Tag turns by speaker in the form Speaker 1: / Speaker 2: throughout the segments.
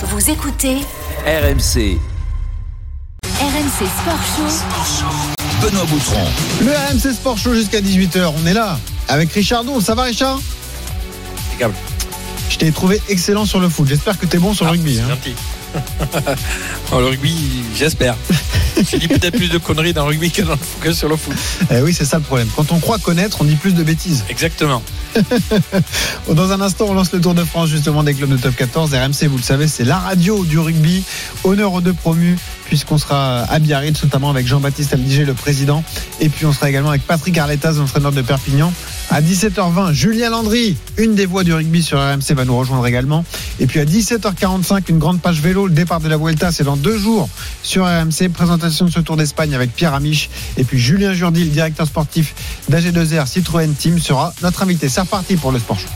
Speaker 1: Vous écoutez
Speaker 2: RMC,
Speaker 1: RMC Sport Show.
Speaker 2: Benoît Boutron.
Speaker 3: Le RMC Sport Show jusqu'à 18h, on est là avec Richard Dour. Ça va Richard?
Speaker 4: Impeccable.
Speaker 3: Je t'ai trouvé excellent sur le foot. J'espère que t'es bon sur le rugby.
Speaker 4: C'est
Speaker 3: hein.
Speaker 4: gentil. Le rugby, j'espère. J'ai dit peut-être plus de conneries dans le rugby que, dans le- que sur le foot.
Speaker 3: Eh oui, c'est ça le problème. Quand on croit connaître, on dit plus de bêtises.
Speaker 4: Exactement.
Speaker 3: Dans un instant, on lance le Tour de France justement des clubs de top 14. RMC, vous le savez, c'est la radio du rugby. Honneur aux deux promus, puisqu'on sera à Biarritz, notamment avec Jean-Baptiste Aldiger, le président. Et puis on sera également avec Patrick Arletas, l'entraîneur de Perpignan. À 17h20, Julien Landry, une des voix du rugby sur RMC, va nous rejoindre également. Et puis à 17h45, une grande page vélo. Le départ de la Vuelta, c'est dans deux jours sur RMC. Présentation de ce Tour d'Espagne avec Pierre Amiche. Et puis Julien Jourdi, directeur sportif d'AG2R Citroën Team, sera notre invité. C'est reparti pour le Sport Show.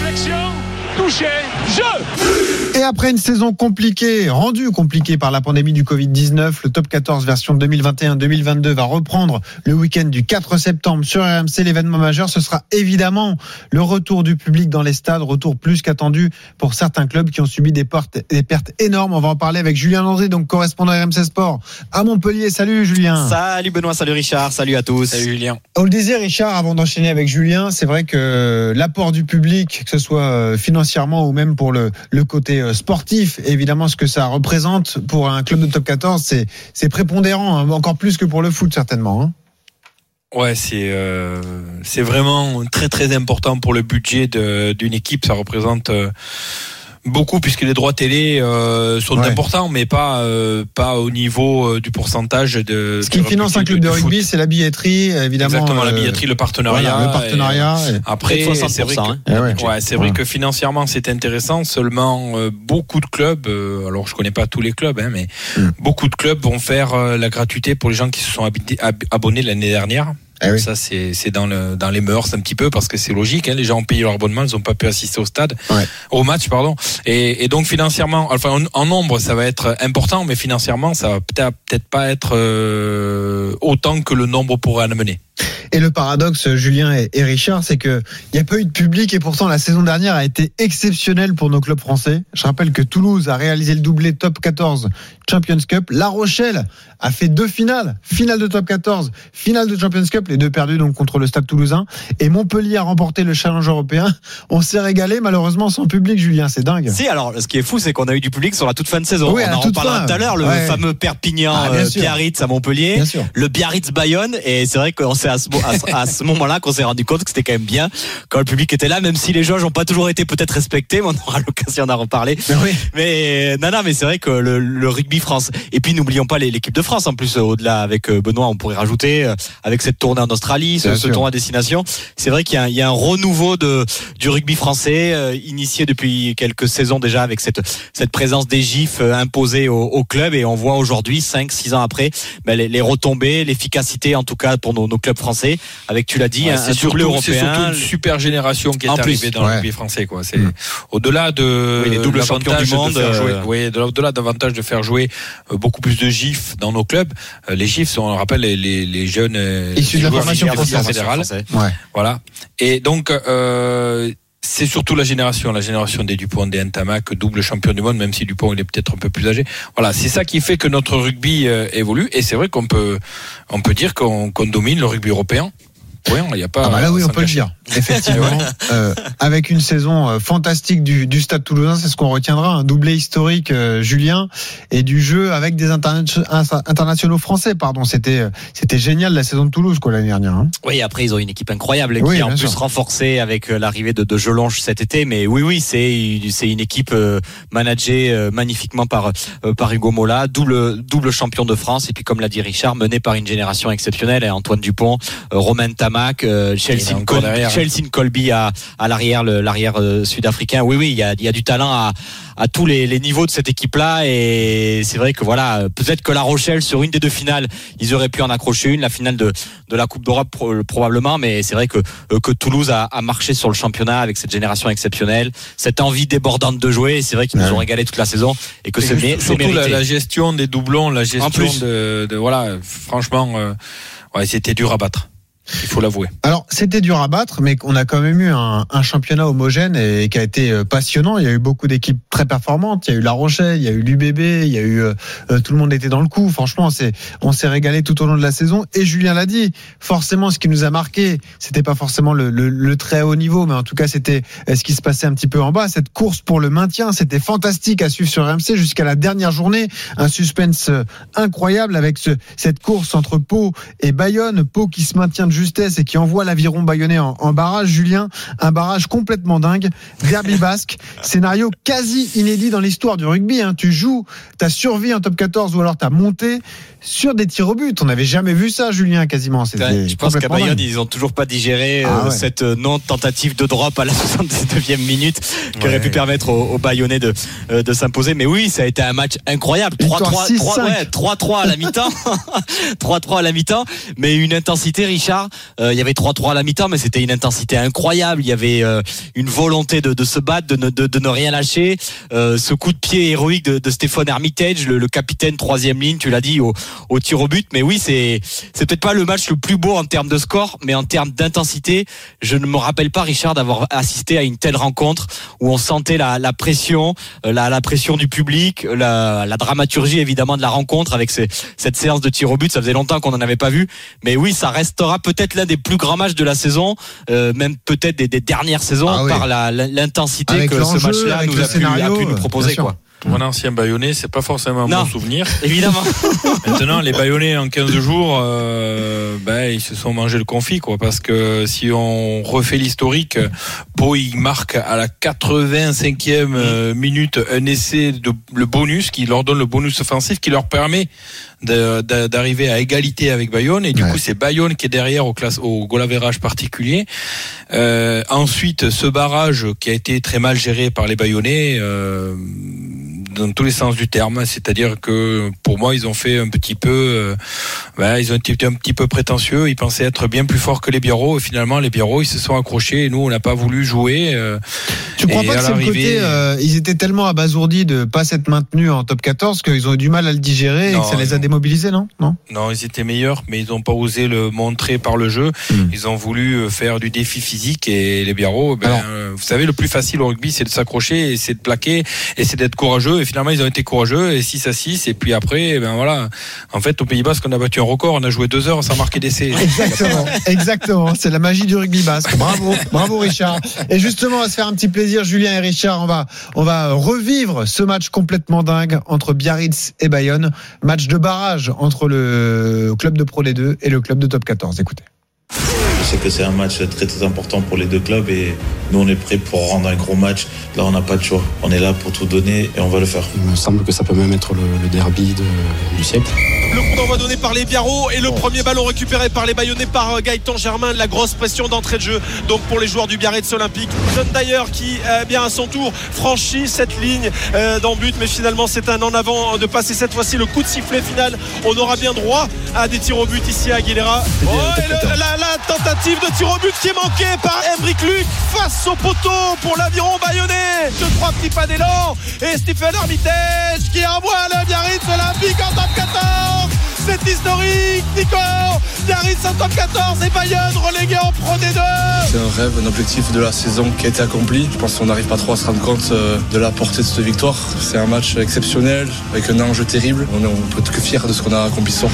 Speaker 5: Flexion, touché, jeu
Speaker 3: Et après une saison compliquée, rendue compliquée par la pandémie du Covid-19, le top 14 version 2021-2022 va reprendre le week-end du 4 septembre sur RMC. L'événement majeur, ce sera évidemment le retour du public dans les stades, retour plus qu'attendu pour certains clubs qui ont subi des pertes, des pertes énormes. On va en parler avec Julien Landry, donc correspondant RMC Sport à Montpellier. Salut Julien.
Speaker 6: Salut Benoît, salut Richard, salut à tous.
Speaker 4: Salut Julien.
Speaker 3: On le disait, Richard, avant d'enchaîner avec Julien, c'est vrai que l'apport du public, que ce soit euh, financièrement ou même pour le, le côté euh, sportif, évidemment, ce que ça représente pour un club de top 14, c'est, prépondérant, hein, encore plus que pour le foot, certainement. hein.
Speaker 4: Ouais, c'est euh, c'est vraiment très très important pour le budget d'une équipe. Ça représente euh, beaucoup puisque les droits télé euh, sont
Speaker 3: Ouais.
Speaker 4: importants, mais pas euh, pas au niveau euh, du pourcentage de.
Speaker 3: Ce qui finance un club de rugby, c'est la billetterie, évidemment.
Speaker 4: Exactement, la billetterie, le partenariat.
Speaker 3: voilà, le partenariat. et-
Speaker 4: et- Après, c'est vrai
Speaker 6: 60%,
Speaker 4: que-
Speaker 6: hein.
Speaker 3: Eh ouais.
Speaker 4: Ouais, c'est vrai
Speaker 3: Ouais.
Speaker 4: que financièrement c'est intéressant. Seulement euh, beaucoup de clubs, euh, alors je connais pas tous les clubs, hein, mais
Speaker 3: Mm.
Speaker 4: beaucoup de clubs vont faire euh, la gratuité pour les gens qui se sont ab- abonnés l'année dernière.
Speaker 3: Eh oui.
Speaker 4: Ça c'est c'est dans le dans les mœurs un petit peu parce que c'est logique. Hein, les gens ont payé leur abonnement, ils ont pas pu assister au stade,
Speaker 3: Ouais.
Speaker 4: au match pardon. Et, et donc financièrement, enfin en, en nombre ça va être important, mais financièrement ça va peut-être peut-être pas être euh, autant que le nombre pourrait en amener.
Speaker 3: Et le paradoxe, Julien et, Richard, c'est que il n'y a pas eu de public et pourtant la saison dernière a été exceptionnelle pour nos clubs français. Je rappelle que Toulouse a réalisé le doublé top 14 Champions Cup. La Rochelle a fait deux finales, finale de top 14, finale de Champions Cup, les deux perdues donc contre le Stade Toulousain. Et Montpellier a remporté le challenge européen. On s'est régalé malheureusement sans public, Julien, c'est dingue.
Speaker 6: Si, alors ce qui est fou, c'est qu'on a eu du public sur la toute fin de saison.
Speaker 3: Oui,
Speaker 6: On en reparlera tout à l'heure, le
Speaker 3: Ouais.
Speaker 6: fameux Perpignan
Speaker 3: Ah,
Speaker 6: euh. Biarritz à Montpellier. Le Biarritz Bayonne et c'est vrai qu'on s'est à ce, mo- à ce- à ce moment-là qu'on s'est rendu compte que c'était quand même bien quand le public était là même si les jauges n'ont pas toujours été peut-être respectés mais on aura l'occasion d'en reparler.
Speaker 3: Mais oui.
Speaker 6: mais non non mais c'est vrai que le, le rugby France et puis n'oublions pas l'équipe de France en plus euh, au-delà avec euh, Benoît on pourrait rajouter euh, avec cette tournée en Australie ce, ce tournoi à destination. C'est vrai qu'il y, a un- il y a un renouveau de du rugby français euh, initié depuis quelques saisons déjà avec cette cette présence des gifs euh, imposée au, au club et on voit aujourd'hui 5 6 ans après ben, les, les retombées l'efficacité en tout cas pour nos, nos clubs français avec tu l'as dit
Speaker 4: Ouais,
Speaker 6: un,
Speaker 4: c'est
Speaker 6: un
Speaker 4: surtout,
Speaker 6: européen
Speaker 4: une super génération qui est arrivée dans
Speaker 3: ouais.
Speaker 4: le rugby français. Quoi. C'est
Speaker 3: Mm.
Speaker 4: au-delà de
Speaker 6: Oui, les doubles champions du monde,
Speaker 4: de faire jouer,
Speaker 6: euh,
Speaker 4: oui, de- au-delà davantage de faire jouer euh, beaucoup plus de gifs dans nos clubs. Euh, Les gifs sont, on le rappelle, les, les, les jeunes euh,
Speaker 3: Issus de la formation
Speaker 4: fédérale.
Speaker 3: Ouais.
Speaker 4: Voilà. Et donc, euh, c'est surtout la génération, la génération des Dupont, des Ntamak, double champion du monde, même si Dupont il est peut-être un peu plus âgé. Voilà, c'est ça qui fait que notre rugby euh, évolue. Et c'est vrai qu'on peut, on peut dire qu'on qu'on domine le rugby européen. Oui, il n'y a pas.
Speaker 3: Ah bah là oui, on peut le dire. Effectivement, euh, avec une saison euh, fantastique du, du Stade Toulousain, c'est ce qu'on retiendra, un doublé historique, euh, Julien, et du jeu avec des interna- internationaux français. Pardon, c'était c'était génial la saison de Toulouse quoi l'année dernière. hein.
Speaker 6: Oui, après ils ont une équipe incroyable
Speaker 3: Oui,
Speaker 6: qui est en plus
Speaker 3: sûr.
Speaker 6: renforcée avec l'arrivée de, de Jelonge cet été. Mais oui, oui, c'est c'est une équipe euh, managée euh, magnifiquement par euh, par Hugo Mola, double double champion de France et puis comme l'a dit Richard, mené par une génération exceptionnelle. Et Antoine Dupont, euh, Romain Euh, Chelsea, Col-
Speaker 4: hein.
Speaker 6: Chelsea Colby à à l'arrière, euh, sud-africain. Oui, oui, il y a il y a du talent à à tous les, les niveaux de cette équipe-là. Et c'est vrai que voilà, peut-être que La Rochelle, sur une des deux finales, ils auraient pu en accrocher une, la finale de, de la Coupe d'Europe pro- probablement. Mais c'est vrai que, euh, que Toulouse a, a marché sur le championnat avec cette génération exceptionnelle, cette envie débordante de jouer. Et C'est vrai qu'ils nous ont régalé toute la saison et que c'est
Speaker 4: surtout la, la gestion des doublons, la gestion
Speaker 6: plus.
Speaker 4: de, de voilà, franchement, euh, ouais, c'était dur à battre. Il faut l'avouer.
Speaker 3: Alors, c'était dur à battre, mais on a quand même eu un, championnat homogène et qui a été euh, passionnant. Il y a eu beaucoup d'équipes très performantes. Il y a eu La Rochelle, il y a eu l'UBB, il y a eu euh, euh, tout le monde était dans le coup. Franchement, on s'est régalé tout au long de la saison. Et Julien l'a dit, forcément, ce qui nous a marqué, c'était pas forcément le, très haut niveau, mais en tout cas, c'était ce qui se passait un petit peu en bas. Cette course pour le maintien, c'était fantastique à suivre sur RMC jusqu'à la dernière journée. Un suspense incroyable avec ce, cette course entre Pau et Bayonne. Pau qui se maintient justesse et qui envoie l'aviron bayonnais en, en, barrage. Julien, un barrage complètement dingue. Derby basque, scénario quasi inédit dans l'histoire du rugby. Hein. Tu joues, tu as survie en top 14 ou alors tu as monté sur des tirs au but. On n'avait jamais vu ça, Julien, quasiment.
Speaker 6: Je pense qu'à Bayonne, dingue. ils ont toujours pas digéré ah, ouais. cette non-tentative de drop à la 79e minute qui ouais. aurait pu permettre aux, aux Bayonnais de, de s'imposer. Mais oui, ça a été un match incroyable. 3-3 ouais, à la mi-temps. 3-3 à la mi-temps. Mais une intensité, Richard. Euh, il y avait 3-3 à la mi-temps, mais c'était une intensité incroyable. Il y avait euh, une volonté de, de, se battre, de ne, de, de ne rien lâcher. Euh, ce coup de pied héroïque de, de Stéphane Hermitage, le, le, capitaine troisième ligne, tu l'as dit, au, au, tir au but. Mais oui, c'est c'est peut-être pas le match le plus beau en termes de score, mais en termes d'intensité, je ne me rappelle pas, Richard, d'avoir assisté à une telle rencontre où on sentait la, la pression, la, la, pression du public, la, la, dramaturgie évidemment de la rencontre avec ces, cette séance de tir au but. Ça faisait longtemps qu'on n'en avait pas vu, mais oui, ça restera peut-être l'un des plus grands matchs de la saison, euh, même peut-être des, des, dernières saisons, ah oui. par l'intensité que ce match-là nous a pu, a pu, nous proposer. Quoi.
Speaker 4: Pour un ancien baïonné, c'est pas forcément un
Speaker 6: non,
Speaker 4: bon souvenir.
Speaker 6: Évidemment.
Speaker 4: Maintenant, les baïonnés en 15 jours, euh, ben, ils se sont mangés le confit, quoi. Parce que si on refait l'historique, Pau, il marque à la 85e euh, minute un essai de le bonus, qui leur donne le bonus offensif, qui leur permet d'arriver à égalité avec Bayonne et du ouais. coup c'est Bayonne qui est derrière au classe au goal particulier. Euh, ensuite ce barrage qui a été très mal géré par les Bayonnais euh, dans tous les sens du terme, c'est-à-dire que pour moi ils ont fait un petit peu, euh, ben, ils ont été un petit peu prétentieux, ils pensaient être bien plus forts que les Biarros et finalement les Biarros ils se sont accrochés et nous on n'a pas voulu jouer. Euh,
Speaker 3: tu crois pas que c'est le côté, euh, ils étaient tellement abasourdis de pas s'être maintenus en top 14 qu'ils ont eu du mal à le digérer non, et que ça les a démobilisés, non? Non,
Speaker 4: non ils étaient meilleurs, mais ils n'ont pas osé le montrer par le jeu. Mmh. Ils ont voulu faire du défi physique et les Biarros, ben, vous savez le plus facile au rugby c'est de s'accrocher et c'est de plaquer et c'est d'être courageux et finalement ils ont été courageux et 6 à 6 et puis après ben voilà. En fait au Pays Basque on a battu un record. On a joué deux heures sans marquer d'essai.
Speaker 3: Exactement. Exactement. C'est la magie du rugby basque. Bravo. Bravo Richard. Et justement on va se faire un petit plaisir Julien et Richard on va on va revivre ce match complètement dingue entre Biarritz et Bayonne. Match de barrage entre le club de Pro D2 et le club de Top 14 écoutez
Speaker 7: je sais que c'est un match très très important pour les deux clubs et nous on est prêts pour rendre un gros match. Là on n'a pas de choix. On est là pour tout donner et on va le faire.
Speaker 8: Il me semble que ça peut même être le, le derby de, du siècle.
Speaker 9: Le coup d'envoi donné par les Biarros et le premier ballon récupéré par les Bayonnais par Gaëtan Germain. La grosse pression d'entrée de jeu donc pour les joueurs du Biarritz Olympique. John d'ailleurs qui euh, bien à son tour franchit cette ligne euh, d'en but mais finalement c'est un en avant de passer cette fois-ci le coup de sifflet final. On aura bien droit à des tirs au but ici à Aguilera. Oh, le, la, la tentative de tir au but qui est manqué par Embrick Luc face au poteau pour l'aviron bayonnais. Deux, trois petits pas d'élan et Stephen Armitage qui envoie le Biarritz Olympique en top 14. C'est historique, Nico Biarritz en top 14 et Bayonne relégué en Pro D2.
Speaker 10: C'est un rêve, un objectif de la saison qui a été accompli. Je pense qu'on n'arrive pas trop à se rendre compte euh, de la portée de cette victoire. C'est un match exceptionnel, avec un enjeu terrible. On, on peut être que fier de ce qu'on a accompli ce.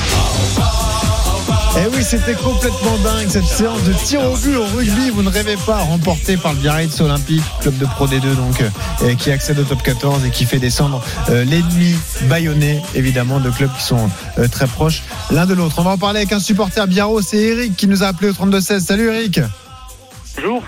Speaker 3: Eh oui, c'était complètement dingue cette séance de tir au but au rugby. Vous ne rêvez pas, remportée par le Biarritz Olympique, club de Pro D2 donc, euh, qui accède au top 14 et qui fait descendre euh, l'ennemi bayonnais, évidemment, de clubs qui sont euh, très proches l'un de l'autre. On va en parler avec un supporter Biarro, c'est Eric qui nous a appelé au 32-16. Salut Eric.
Speaker 11: Bonjour.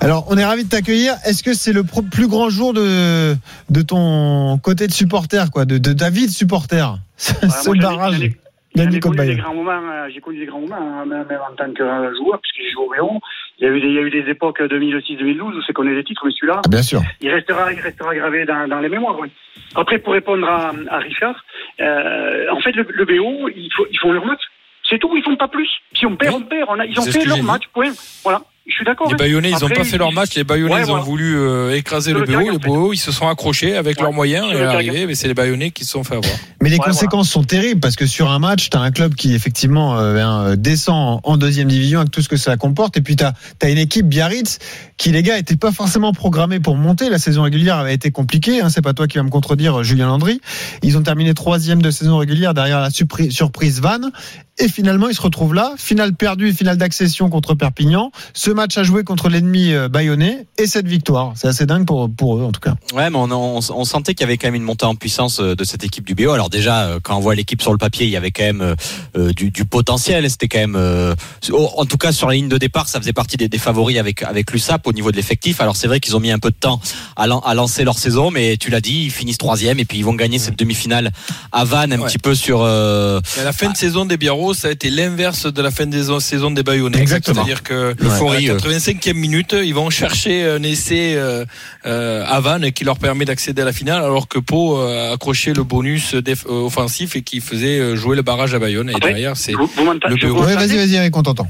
Speaker 3: Alors, on est ravi de t'accueillir. Est-ce que c'est le plus grand jour de, de ton côté de supporter, quoi, de, de supporter? Ce
Speaker 11: moi,
Speaker 3: barrage.
Speaker 11: J'ai connu, des grands moments, euh, j'ai connu des grands moments, hein, même, en tant que joueur, puisque j'ai joué au Véron. Il y a eu des, il y a eu des époques 2006-2012 où c'est qu'on est des titres, mais celui-là,
Speaker 3: Ah, Bien sûr.
Speaker 11: il restera, il restera gravé dans, dans les mémoires. Oui. Après, pour répondre à, à Richard, euh, en fait, le, le BO, ils, faut, ils font leur match. C'est tout, ils font pas plus. Si on perd, on perd. On a, ils ont fait leur match, point. Voilà. Je suis d'accord.
Speaker 4: Les
Speaker 11: hein.
Speaker 4: Bayonnais, ils n'ont pas fait leur match. Les Bayonnais,
Speaker 11: Ouais,
Speaker 4: ils ont
Speaker 11: voilà.
Speaker 4: voulu euh, écraser le
Speaker 11: le
Speaker 4: BO.
Speaker 11: terrain,
Speaker 4: Les
Speaker 11: en fait.
Speaker 4: BO, ils se sont accrochés avec
Speaker 11: Ouais.
Speaker 4: leurs moyens et arrivés. Mais c'est les Bayonnais qui se sont fait avoir.
Speaker 3: Mais les
Speaker 11: Ouais,
Speaker 3: conséquences sont terribles parce que sur un match, tu as un club qui effectivement euh, ben, descend en deuxième division avec tout ce que ça comporte. Et puis tu as, une équipe Biarritz qui, les gars, n'était pas forcément programmée pour monter. La saison régulière avait été compliquée. Hein, c'est pas toi qui vas me contredire, Julien Landry. Ils ont terminé troisième de saison régulière derrière la surpri- surprise Vannes. Et finalement, ils se retrouvent là. Finale perdue, finale d'accession contre Perpignan. Ce match à jouer contre l'ennemi euh, bayonnais et cette victoire. C'est assez dingue pour, pour eux, en tout cas.
Speaker 6: Ouais, mais on, on, on sentait qu'il y avait quand même une montée en puissance euh, de cette équipe du BO. Alors déjà, euh, quand on voit l'équipe sur le papier, il y avait quand même euh, du, du potentiel. C'était quand même, euh, en tout cas sur la ligne de départ, ça faisait partie des, des favoris avec avec l'USAP au niveau de l'effectif. Alors c'est vrai qu'ils ont mis un peu de temps à, lan- à lancer leur saison, mais tu l'as dit, ils finissent troisième et puis ils vont gagner cette demi-finale à Vannes, un
Speaker 4: Ouais.
Speaker 6: petit peu sur. euh,
Speaker 4: la fin de saison des Biarros, ça a été l'inverse de la fin de saison- saison des Bayonnais.
Speaker 6: Exactement.
Speaker 4: C'est-à-dire que
Speaker 6: L'euphorie,
Speaker 4: à
Speaker 6: euh.
Speaker 4: la 85e minute, ils vont chercher un essai euh, euh, à Vannes qui leur permet d'accéder à la finale, alors que Pau a accroché le bonus offensif et qui faisait jouer le barrage à Bayonne. Et
Speaker 11: Après,
Speaker 4: derrière, c'est le
Speaker 11: vous
Speaker 3: Ouais, vas-y, vas-y, Eric, on t'entend.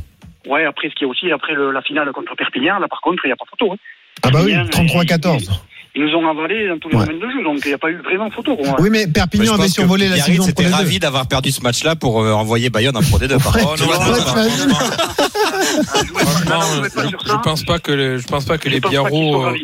Speaker 11: Ouais, après, ce qui est aussi, après le- la finale contre Perpignan, là, par contre, il n'y a pas photo. hein.
Speaker 3: Ah bah oui,
Speaker 11: Perpignan,
Speaker 3: 33-14.
Speaker 11: Ils nous ont avalé dans tous les
Speaker 3: Ouais.
Speaker 11: domaines de jeu, donc il n'y a pas eu vraiment photo. quoi.
Speaker 3: Oui, mais Perpignan
Speaker 6: je
Speaker 3: avait survolé la saison
Speaker 6: était
Speaker 3: Pro D2.
Speaker 6: ravi d'avoir perdu ce match-là pour euh, envoyer Bayonne en Pro D2. par
Speaker 3: Ouais,
Speaker 6: contre.
Speaker 4: Oh, non,
Speaker 3: tu
Speaker 4: non,
Speaker 3: vois,
Speaker 4: non,
Speaker 3: t'imagines
Speaker 4: non,
Speaker 11: Franchement,
Speaker 4: Franchement, je, pense pas que les, je pense pas que
Speaker 11: Je
Speaker 4: les Biarros, euh, ouais,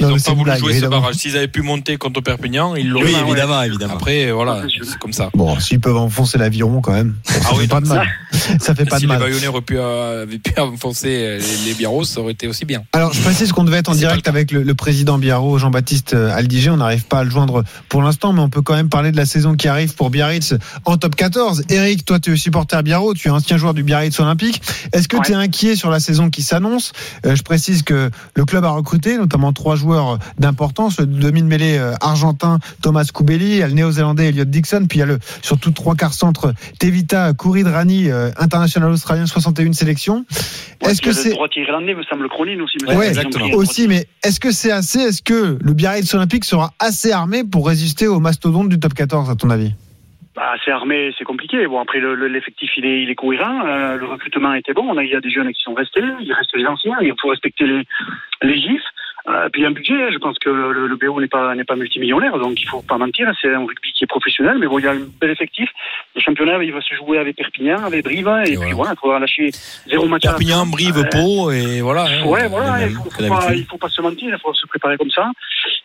Speaker 4: ils n'ont pas voulu
Speaker 3: blague,
Speaker 4: jouer ce barrage. S'ils avaient pu monter contre Perpignan, ils l'auraient
Speaker 6: Oui,
Speaker 4: fait.
Speaker 6: évidemment, évidemment.
Speaker 4: Après, voilà, c'est comme ça.
Speaker 3: Bon, s'ils peuvent enfoncer l'aviron quand même, ça
Speaker 4: Ah
Speaker 3: fait
Speaker 4: oui,
Speaker 3: pas de mal. Ça fait pas
Speaker 4: si
Speaker 3: de
Speaker 4: les
Speaker 3: mal.
Speaker 4: Bayonnais auraient pu, euh, avaient pu enfoncer euh, les, les Biarros, ça aurait été aussi bien.
Speaker 3: Alors, je précise qu'on devait être en direct avec le, le président Biarro, Jean-Baptiste euh, Aldiger. On n'arrive pas à le joindre pour l'instant, mais on peut quand même parler de la saison qui arrive pour Biarritz en top 14. Eric, toi, tu es supporter Biarro, tu es ancien joueur du Biarritz Olympique. Est-ce que
Speaker 11: Ouais.
Speaker 3: tu es inquiet sur la saison qui s'annonce? Euh, Je précise que le club a recruté notamment trois joueurs d'importance. Le demi-mêlée euh, argentin Thomas Koubeli, le néo-zélandais Elliot Dixon, puis il y a le surtout trois quarts centre Tevita Kouridrani, euh, international australien, 61 sélections.
Speaker 11: Ouais,
Speaker 3: Est-ce que c'est
Speaker 11: le droitier irlandais, me semble Cronin aussi. me
Speaker 3: Ouais,
Speaker 6: exactement.
Speaker 3: Aussi, mais est-ce que c'est assez Est-ce que le Biarritz Olympique sera assez armé pour résister aux mastodontes du top 14, à ton avis?
Speaker 11: Bah, c'est armé, c'est compliqué. Bon, après, le- le- l'effectif, il est, il est. Euh, le recrutement était bon. On a, il y a des jeunes qui sont restés. Il reste les anciens. Il faut respecter les, les gifs. Euh, puis un budget, je pense que le, le BO n'est pas, n'est pas multimillionnaire, donc il faut pas mentir. C'est un rugby qui est professionnel, mais bon, il y a un bel effectif. Le championnat, il va se jouer avec Perpignan, avec Brive, et, puis
Speaker 4: voilà.
Speaker 11: il faudra lâcher zéro match.
Speaker 4: Perpignan. Brive,
Speaker 11: Euh,
Speaker 4: Pau, et voilà. hein.
Speaker 11: Ouais, voilà, il faut,
Speaker 4: que
Speaker 11: faut pas,
Speaker 4: d'habitude.
Speaker 11: il faut pas se mentir, il faut se préparer comme ça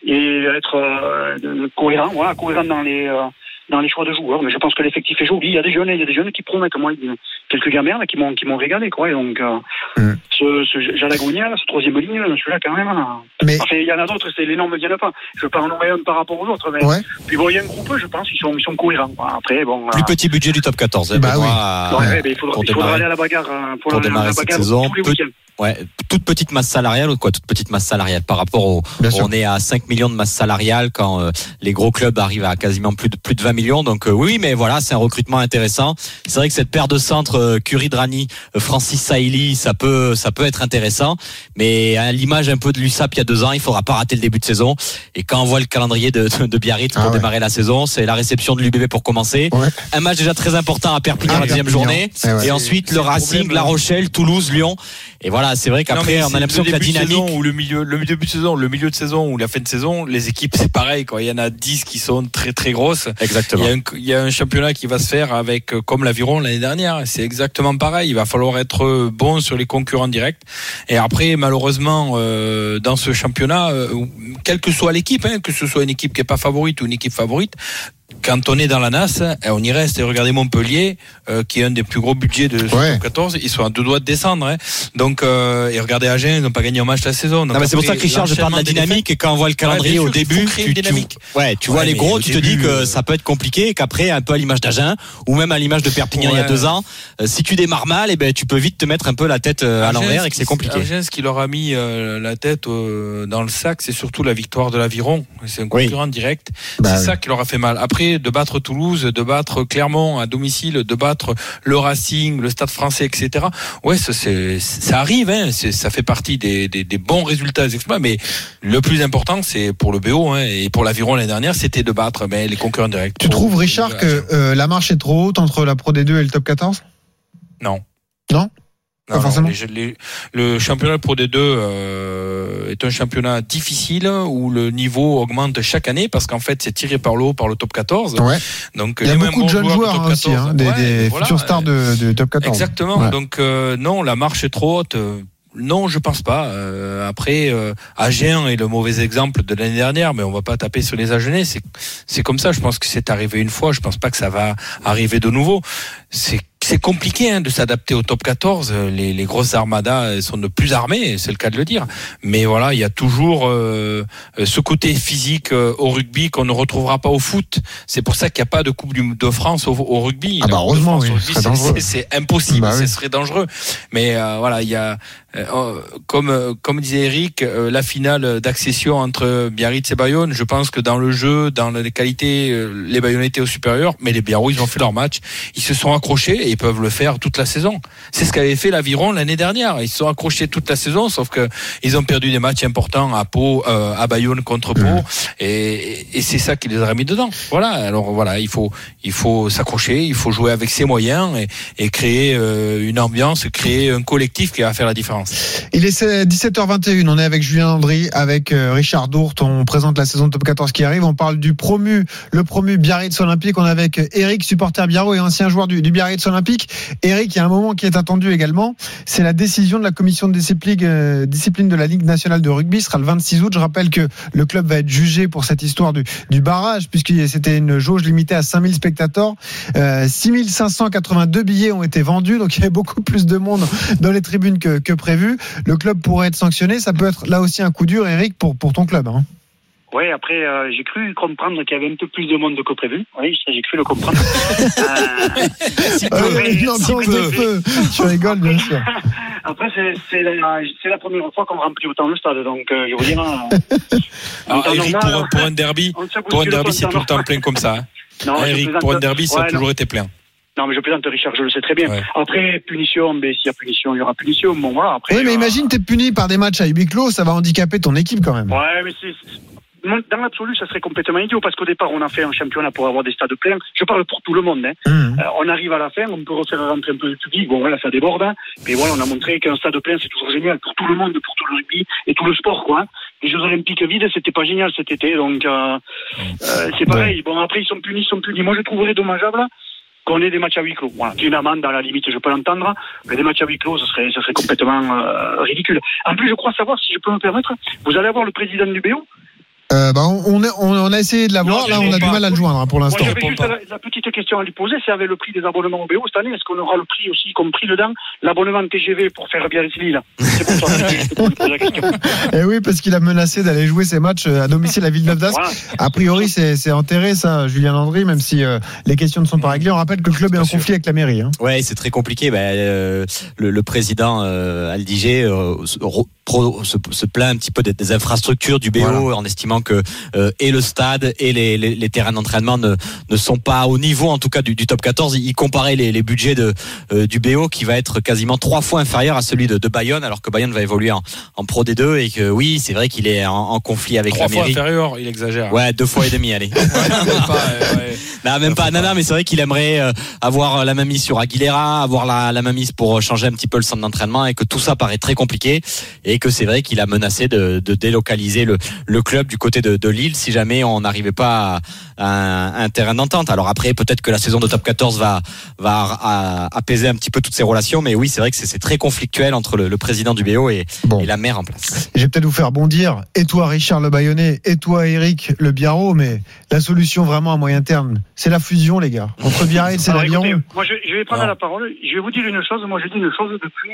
Speaker 11: et être euh, cohérent, voilà, cohérent dans les euh, dans les choix de joueurs. Mais je pense que l'effectif est joli. Il y a des jeunes, il y a des jeunes qui promettent. Moi, quelques gamins là, qui m'ont qui m'ont régalé, quoi. Et donc, euh,
Speaker 3: Mm.
Speaker 11: ce, ce Jalagonia, là, ce troisième ligne, là, celui-là, quand même. là.
Speaker 3: Mais
Speaker 11: Enfin, il y en a d'autres. C'est les noms me viennent pas. Je veux pas en nommer un par rapport aux autres, mais
Speaker 3: Ouais.
Speaker 11: puis bon, il y a un groupe, je pense, ils sont ils sont cohérents. quoi. Après, bon.
Speaker 6: Plus
Speaker 11: euh,
Speaker 6: petit budget du top 14. hein,
Speaker 3: Bah
Speaker 6: Benoît,
Speaker 3: oui.
Speaker 6: à-
Speaker 11: ouais, il faudra, il aller à la bagarre euh, pour,
Speaker 6: Pour
Speaker 11: la,
Speaker 6: démarrer
Speaker 11: la
Speaker 6: cette
Speaker 11: bagarre
Speaker 6: saison.
Speaker 11: tous les
Speaker 6: Peut-
Speaker 11: week-ends.
Speaker 6: Ouais, toute petite masse salariale ou quoi Toute petite masse salariale par rapport au. On est à 5 millions de masse salariale quand euh, les gros clubs arrivent à quasiment plus de plus de 20 millions. Donc euh, oui, mais voilà, c'est un recrutement intéressant. C'est vrai que cette paire de centres euh, Curie Drani, euh, Francis Saïli, ça peut ça peut être intéressant. Mais à l'image un peu de l'USAP il y a deux ans, il faudra pas rater le début de saison. Et quand on voit le calendrier de, de, de Biarritz pour
Speaker 3: Ah ouais.
Speaker 6: démarrer la saison, c'est la réception de l'UBB pour commencer.
Speaker 3: Ouais.
Speaker 6: Un match déjà très important à Perpignan
Speaker 3: Ah,
Speaker 6: la deuxième
Speaker 3: Perpignan.
Speaker 6: journée.
Speaker 3: Eh ouais.
Speaker 6: Et ensuite le Racing,
Speaker 4: problème,
Speaker 6: La
Speaker 4: hein.
Speaker 6: Rochelle, Toulouse, Lyon. Et voilà, c'est vrai qu'après on a l'impression que la dynamique.
Speaker 4: saison ou le milieu, le début de saison, le milieu de saison ou la fin de saison, les équipes c'est pareil. Quoi. Il y en a 10 qui sont très très grosses. Il
Speaker 6: Exactement.
Speaker 4: y, a un, il y a un championnat qui va se faire avec euh, comme l'aviron l'année dernière. C'est exactement pareil. Il va falloir être euh, bon sur les concurrents directs. Et après, malheureusement, euh, dans ce championnat, euh, quelle que soit l'équipe, hein, que ce soit une équipe qui est pas favorite ou une équipe favorite. Quand on est dans la NAS, eh, on y reste. Et regardez Montpellier, euh, qui est un des plus gros budgets de
Speaker 3: Ouais.
Speaker 4: top 14, ils sont à deux doigts de descendre. hein. Donc, euh, et regardez Agen, ils n'ont pas gagné un match la saison.
Speaker 6: C'est pour ça que Richard, je parle de la dynamique et quand on voit le calendrier au
Speaker 4: sûr,
Speaker 6: début, tu,
Speaker 4: une
Speaker 6: tu-
Speaker 4: dynamique.
Speaker 6: ouais, tu
Speaker 4: Ouais,
Speaker 6: vois les gros, tu te dis que
Speaker 4: euh,
Speaker 6: ça peut être compliqué et qu'après, un peu à l'image d'Agen ou même à l'image de Perpignan il y a deux ans, euh, si tu démarres mal, et ben tu peux vite te mettre un peu la tête à l'envers et que c'est compliqué.
Speaker 4: Agen, ce qui leur a mis la tête dans le sac, c'est surtout la victoire de l'Aviron. C'est un concurrent direct.
Speaker 3: Bah
Speaker 4: c'est ça qui leur a fait mal. Après, de battre Toulouse, de battre Clermont à domicile, de battre le Racing, le Stade Français, etc. Ouais, ça, arrive. Hein. Ça fait partie des, des, des bons résultats des exploits. Mais le plus important, c'est pour le BO hein, et pour l'Aviron l'année dernière, c'était de battre ben, les concurrents directs.
Speaker 3: tu trouves, Richard, que euh, la marche est trop haute entre la Pro D2 et le top 14
Speaker 4: Non.
Speaker 3: Non?
Speaker 4: Les- les- le championnat Pro D2 euh, est un championnat difficile où le niveau augmente chaque année parce qu'en fait c'est tiré par le haut par le top 14.
Speaker 3: Ouais.
Speaker 4: Donc
Speaker 3: Il y a beaucoup de jeunes joueurs aussi,
Speaker 4: 14.
Speaker 3: hein, des,
Speaker 4: Ouais,
Speaker 3: des
Speaker 4: voilà.
Speaker 3: futurs stars de, de top 14.
Speaker 4: Exactement.
Speaker 3: Ouais.
Speaker 4: Donc euh, non, la marche est trop haute. Euh, Non, je pense pas. Euh, après, euh, Agen est le mauvais exemple de l'année dernière, mais on va pas taper sur les Agenais. C'est c'est comme ça. Je pense que c'est arrivé une fois. Je pense pas que ça va arriver de nouveau. C'est c'est compliqué hein, de s'adapter au top 14. Euh, Les, les grosses armadas sont de plus armées, c'est le cas de le dire. Mais voilà, il y a toujours euh, euh, ce côté physique euh, au rugby qu'on ne retrouvera pas au foot. C'est pour ça qu'il n'y a pas de Coupe de France au, au rugby.
Speaker 3: Ah bah heureusement, oui,
Speaker 4: c'est- impossible,
Speaker 3: Bah oui.
Speaker 4: ce serait dangereux. Mais euh, voilà, il y a, comme euh, comme disait Eric, euh, la finale d'accession entre Biarritz et Bayonne. Je pense que dans le jeu, dans les qualités, euh, les Bayonnais étaient au supérieur, mais les Biarros, ils ont fait leur match, ils se sont accrochés et ils peuvent le faire toute la saison. C'est ce qu'avait fait l'Aviron l'année dernière. Ils se sont accrochés toute la saison, sauf que ils ont perdu des matchs importants à Pau, euh, à Bayonne contre Pau, et, et c'est ça qui les a mis dedans. Voilà. Alors voilà, il faut il faut s'accrocher, il faut jouer avec ses moyens et, et créer euh, une ambiance, créer un collectif qui va faire la différence.
Speaker 3: Il est 17h21, on est avec Julien Landry, avec euh, Richard Dourte, on présente la saison de top 14 qui arrive, on parle du promu, le promu Biarritz Olympique, on est avec Eric, supporter Biarro et ancien joueur du, du Biarritz Olympique. Eric, il y a un moment qui est attendu également, c'est la décision de la commission de discipline, euh, de la Ligue nationale de rugby, ce sera le 26 août, je rappelle que le club va être jugé pour cette histoire du, du barrage, puisque c'était une jauge limitée à 5000 spectateurs, euh, 6582 billets ont été vendus, donc il y avait beaucoup plus de monde dans les tribunes que, que prévu. Le club pourrait être sanctionné. Ça peut être là aussi un coup dur, Eric, pour, pour ton club. Hein.
Speaker 11: Oui, après, euh, j'ai cru comprendre qu'il y avait un peu plus de monde que prévu. Oui, j'ai cru le comprendre. Euh,
Speaker 3: Euh,
Speaker 11: si peu.
Speaker 3: bien sûr.
Speaker 11: Après, c'est la, première fois qu'on remplit autant le stade, donc euh, je vous dire. en
Speaker 4: Alors, Eric,
Speaker 11: normal,
Speaker 4: pour, pour un derby, pour un derby, c'est tout le
Speaker 11: temps
Speaker 4: plein comme ça. hein.
Speaker 11: Non,
Speaker 4: Eric, pour un derby, ça a
Speaker 11: Ouais,
Speaker 4: toujours
Speaker 11: non.
Speaker 4: été plein.
Speaker 11: Non, mais je plaisante, Richard, je le sais très bien.
Speaker 4: Ouais.
Speaker 11: Après, punition, mais s'il y a punition, il y aura punition. Bon, voilà, après.
Speaker 3: Oui, mais
Speaker 11: euh,
Speaker 3: imagine, t'es puni par des matchs à huis clos, ça va handicaper ton équipe quand même.
Speaker 11: Ouais, mais c'est. Dans l'absolu, ça serait complètement idiot parce qu'au départ, on a fait un championnat pour avoir des stades pleins. Je parle pour tout le monde. Hein.
Speaker 3: Mmh.
Speaker 11: Euh, on arrive à la fin, on peut refaire rentrer un peu de public. Bon, voilà, ça déborde. hein. Mais voilà, on a montré qu'un stade plein, c'est toujours génial pour tout le monde, pour tout le rugby et tout le sport, quoi. hein. Les Jeux Olympiques vides, c'était pas génial cet été. Donc, euh, euh, c'est pareil. Bon, après, ils sont punis, ils sont punis. Moi, je trouverais dommageable qu'on ait des matchs à huis clos. Voilà, une amende, dans la limite, je peux l'entendre. Mais des matchs à huis clos, ce serait, ce serait complètement euh, ridicule. En plus, je crois savoir, si je peux me permettre, vous allez avoir le président du BO.
Speaker 3: Euh, bah, on, a essayé de l'avoir, là, on a du mal à le joindre hein, pour l'instant.
Speaker 11: j'avais juste la, la petite question à lui poser, c'est avec le prix des abonnements au BO cette année, est-ce qu'on aura le prix aussi compris dedans, l'abonnement TGV pour faire Biarritz-Lille C'est pour ça que je te pose la question.
Speaker 3: Et oui, parce qu'il a menacé d'aller jouer ses matchs euh, à domicile à Villeneuve d'Ascq.
Speaker 11: Voilà.
Speaker 3: A priori, c'est enterré, ça, Julien Landry, même si euh, les questions ne sont pas réglées. On rappelle que le club est en conflit avec la mairie. Hein.
Speaker 6: Ouais, c'est très compliqué. Ben, euh, le, le président euh, Aldiger euh, pro- se, se plaint un petit peu des, des infrastructures du BO
Speaker 3: Voilà.
Speaker 6: en estimant que euh, et le stade et les, les, les terrains d'entraînement ne, ne sont pas au niveau en tout cas du, du top 14. Il comparait les, les budgets de, euh, du BO qui va être quasiment trois fois inférieur à celui de, de Bayonne alors que Bayonne va évoluer en, en Pro D2 et que oui, c'est vrai qu'il est en, en conflit avec
Speaker 4: Trois
Speaker 6: la
Speaker 4: fois
Speaker 6: mairie.
Speaker 4: inférieur, il exagère.
Speaker 6: Ouais, deux fois et demi, allez.
Speaker 4: Même pas, ouais.
Speaker 6: Non, même pas. Non, non, mais c'est vrai qu'il aimerait euh, avoir la mainmise sur Aguilera, avoir la, la pour changer un petit peu le centre d'entraînement et que tout ça paraît très compliqué et que c'est vrai qu'il a menacé de, de délocaliser le, le club du côté de, de Lille si jamais on n'arrivait pas à, à un, un terrain d'entente. Alors après, peut-être que la saison de top 14 va, va à- apaiser un petit peu toutes ces relations, mais oui, c'est vrai que c'est c'est très conflictuel entre le, le président du BO et,
Speaker 3: Bon.
Speaker 6: et la maire en place.
Speaker 3: Je vais peut-être vous faire bondir, et toi Richard Le Bayonnais, et toi Eric Le Biarro, mais la solution vraiment à moyen terme, c'est la fusion les gars. Entre Biarritz et
Speaker 11: Alors,
Speaker 3: l'Aviron.
Speaker 11: écoutez, moi, je, je vais prendre
Speaker 6: Non.
Speaker 11: la parole. Je vais vous dire une chose. Moi, je dis une chose depuis.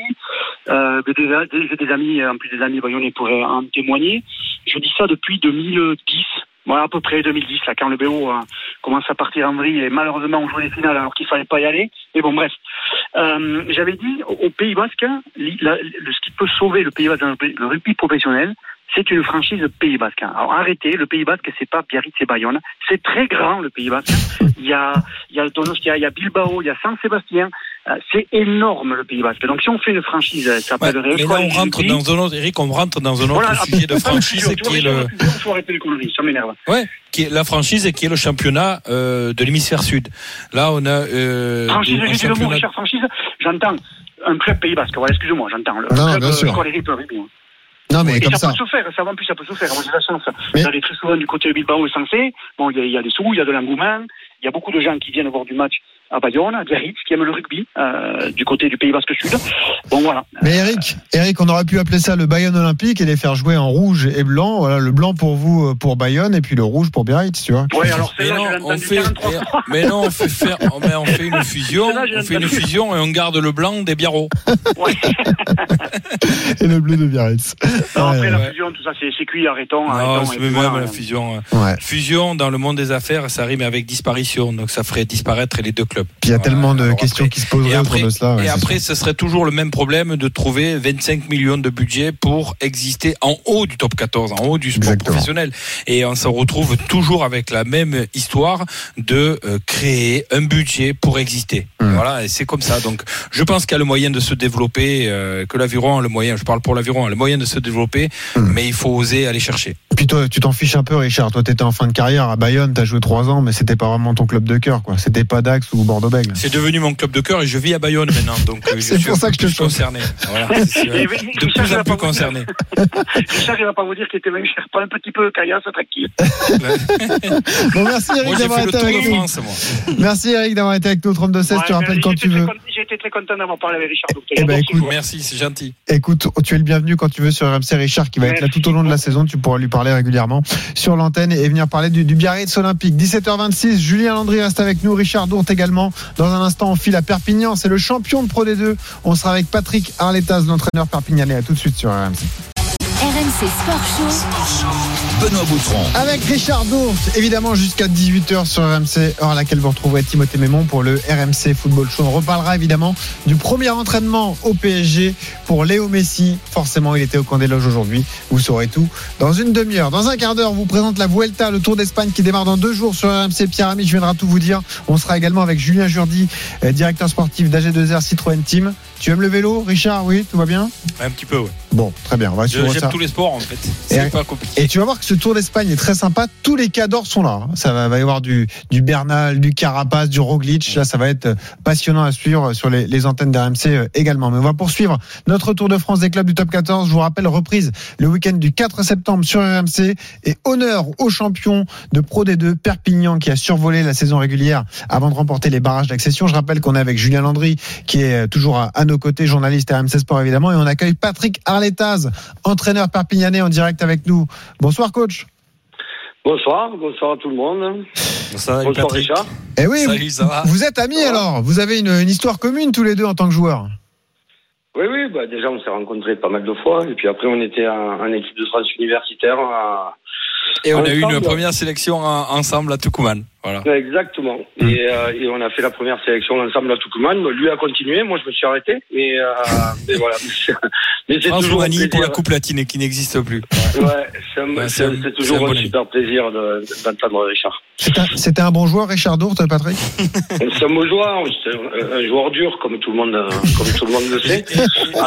Speaker 11: Euh, des- j'ai des amis, en plus des amis bayonnais pourraient en témoigner. Je dis ça depuis 2010. Voilà, à peu près 2010, là, quand le BO euh, commence à partir en vrille et malheureusement on joue les finales alors qu'il fallait pas y aller. Mais bon, bref. Euh, J'avais dit au Pays Basque, ce qui peut sauver le Pays Basque dans le, rugby professionnel, c'est une franchise Pays Basque. Alors arrêtez, le Pays Basque, c'est pas Biarritz et Bayonne. C'est très grand le Pays Basque. Il y a, il y a il y a Bilbao, il y a San Sébastien. Euh, C'est énorme le Pays Basque. Donc si on fait une franchise, ça
Speaker 4: Ouais,
Speaker 11: s'appellerait
Speaker 4: mais là, on rentre dans un autre, Eric, on rentre dans un autre
Speaker 11: Voilà,
Speaker 4: sujet de franchise qui est le,
Speaker 11: Il faut arrêter les conneries, ça m'énerve.
Speaker 4: ouais, qui est la franchise et qui est le championnat euh, de l'hémisphère sud. Là, on a euh,
Speaker 11: Franchise, j'ai dit le mot, Richard, franchise, j'entends. un club Pays Basque. Voilà, excusez-moi, j'entends. Le
Speaker 3: Non,
Speaker 11: club
Speaker 3: bien sûr.
Speaker 11: euh, rugby.
Speaker 3: Non, mais
Speaker 11: Et
Speaker 3: comme
Speaker 11: ça,
Speaker 3: ça.
Speaker 11: peut se faire, ça en plus ça peut se faire. Moi j'ai la chance
Speaker 3: Mais-
Speaker 11: d'aller très souvent du côté de Bilbao et Sensé. Bon, il y, y a des sous, il y a de l'engouement, il y a beaucoup de gens qui viennent voir du match à Bayonne, à Biarritz, qui aiment le rugby, euh, du côté du Pays Basque Sud. Bon voilà.
Speaker 3: Mais Eric, Eric, on aurait pu appeler ça le Bayonne Olympique et les faire jouer en rouge et blanc. Voilà, le blanc pour vous, euh, pour Bayonne, et puis le rouge pour Biarritz, tu vois.
Speaker 11: Ouais, alors
Speaker 4: Mais
Speaker 11: celle-là,
Speaker 4: non,
Speaker 11: je l'ai
Speaker 4: on
Speaker 11: entendu
Speaker 4: fait,
Speaker 11: 43 fois.
Speaker 4: mais non, on fait faire, mais on fait une fusion,
Speaker 11: j'ai
Speaker 4: on fait une fusion et on garde le blanc des biarros.
Speaker 11: Ouais.
Speaker 3: Et le bleu de Biarritz.
Speaker 11: Non, après
Speaker 3: Ouais,
Speaker 11: la fusion, tout ça, c'est cuit, arrêtons.
Speaker 4: Non,
Speaker 11: arrêtons,
Speaker 4: c'est
Speaker 11: et
Speaker 4: même
Speaker 11: voilà.
Speaker 4: la fusion.
Speaker 3: ouais.
Speaker 4: Fusion dans le monde des affaires, ça rime avec disparition, donc ça ferait disparaître les deux clubs.
Speaker 3: Puis il y a
Speaker 4: Voilà.
Speaker 3: tellement de
Speaker 4: Alors
Speaker 3: questions
Speaker 4: après-
Speaker 3: qui se poseraient
Speaker 4: après,
Speaker 3: autour de cela. ouais,
Speaker 4: et après,
Speaker 3: sûr.
Speaker 4: ce serait toujours le même problème de trouver 25 millions de budget pour exister en haut du top 14, en haut du sport
Speaker 3: Exactement.
Speaker 4: professionnel. Et on se retrouve toujours avec la même histoire de euh, créer un budget pour exister.
Speaker 3: Mm.
Speaker 4: Voilà, et c'est comme ça. Donc, je pense qu'il y a le moyen de se développer, euh, que l'aviron a le moyen, je parle pour l'aviron, a le moyen de se développer,
Speaker 3: Mm.
Speaker 4: mais il faut oser aller chercher.
Speaker 3: Puis toi, tu t'en fiches un peu, Richard. Toi, t'étais en fin de carrière à Bayonne, t'as joué trois ans, mais c'était pas vraiment ton club de cœur, quoi. C'était pas Dax ou Bordeaux-Bègles.
Speaker 4: C'est devenu mon club de cœur et je vis à Bayonne maintenant, donc euh, je
Speaker 3: C'est
Speaker 4: suis
Speaker 3: pour ça que je te
Speaker 4: concerné. Voilà, c'est sûr.
Speaker 11: Et
Speaker 4: de
Speaker 11: Richard,
Speaker 4: plus en
Speaker 11: pas
Speaker 4: plus concerné.
Speaker 11: Richard, il va pas vous dire qu'il était même cher, pas un petit peu caillasse, tranquille.
Speaker 3: Bon, merci Eric d'avoir été
Speaker 4: Tour
Speaker 3: avec nous.
Speaker 4: France, moi.
Speaker 3: Merci Eric d'avoir été avec nous au 32 16.
Speaker 11: Ouais,
Speaker 3: tu rappelles quand tu veux.
Speaker 11: J'ai été très content d'avoir parlé avec Richard. donc
Speaker 3: Eh ben, écoute.
Speaker 4: Merci, c'est gentil.
Speaker 3: Écoute, tu es le bienvenu quand tu veux sur RMC Richard qui va être là
Speaker 11: Merci.
Speaker 3: tout au long de la saison. Tu pourras lui parler régulièrement sur l'antenne et venir parler du, du Biarritz Olympique. 17h26, Julien Landry reste avec nous, Richard Dourte également. Dans un instant, on file à Perpignan. C'est le champion de Pro D2. On sera avec Patrick Arletas, l'entraîneur perpignanais. À tout de suite sur RMC.
Speaker 1: RMC Sport Show.
Speaker 2: Benoît Boutron.
Speaker 3: Avec Richard Dourte, évidemment jusqu'à 18h sur RMC, hors laquelle vous retrouverez Timothée Mémon pour le RMC Football Show. On reparlera évidemment du premier entraînement au PSG pour Léo Messi. Forcément, il était au camp des loges aujourd'hui. Vous saurez tout dans une demi-heure. Dans un quart d'heure, on vous présente la Vuelta, le Tour d'Espagne qui démarre dans deux jours sur RMC. Pierre Amiche viendra tout vous dire. On sera également avec Julien Jourdi, euh, directeur sportif d'AG2R Citroën Team. Tu aimes le vélo, Richard? Oui, tout va bien?
Speaker 4: Un petit peu, ouais.
Speaker 3: Bon, très bien. On va
Speaker 4: Je-. J'aime tous les sports, en fait.
Speaker 3: Et-
Speaker 4: C'est pas compliqué.
Speaker 3: Et tu vas voir que ce Tour d'Espagne est très sympa. Tous les cadors sont là. hein. Ça va, y avoir du, du Bernal, du Carapace, du Roglic. Là, ça va être euh, passionnant à suivre sur les, antennes d'RMC euh, également. Mais on va poursuivre notre Tour de France des clubs du top 14. Je vous rappelle, reprise le week-end du 4 septembre sur RMC. Et honneur au champion de Pro D2, Perpignan, qui a survolé la saison régulière avant de remporter les barrages d'accession. Je rappelle qu'on est avec Julien Landry, qui est euh, toujours à, à nos côtés, journaliste RMC Sport évidemment. Et on accueille Patrick Arletaz, entraîneur perpignanais en direct avec nous. Bonsoir coach.
Speaker 12: Bonsoir, bonsoir à tout le monde. Bonsoir
Speaker 4: Patrick.
Speaker 12: Richard.
Speaker 3: Eh oui,
Speaker 4: Salut,
Speaker 3: vous,
Speaker 4: ça va
Speaker 3: vous êtes amis alors Vous avez une, une histoire commune tous les deux en tant que joueurs
Speaker 12: Oui, oui, bah déjà on s'est rencontrés pas mal de fois et puis après on était en, en équipe de France universitaire. à-
Speaker 4: Et on a eu une
Speaker 12: ensemble.
Speaker 4: première sélection en- ensemble à Tucumán. Voilà.
Speaker 12: Exactement. Et, euh, et on a fait la première sélection ensemble à Tucumán. Lui a continué, moi je me suis arrêté. Mais, euh, mais voilà. Mais c'est
Speaker 4: France
Speaker 12: toujours un
Speaker 4: Roumanie pour la
Speaker 12: plaisir.
Speaker 4: Coupe latine qui n'existe plus.
Speaker 12: Ouais, c'est un-
Speaker 4: Ouais,
Speaker 12: c'est
Speaker 4: c'est un-
Speaker 12: c'est
Speaker 4: c'est
Speaker 12: toujours
Speaker 4: un bon
Speaker 12: super plaisir de- d'entendre Richard.
Speaker 3: C'était un- C'était un bon joueur, Richard Dourte, Patrick?
Speaker 12: C'est un beau joueur, c'est un, joueur dur comme tout le monde, euh, comme tout le monde le sait.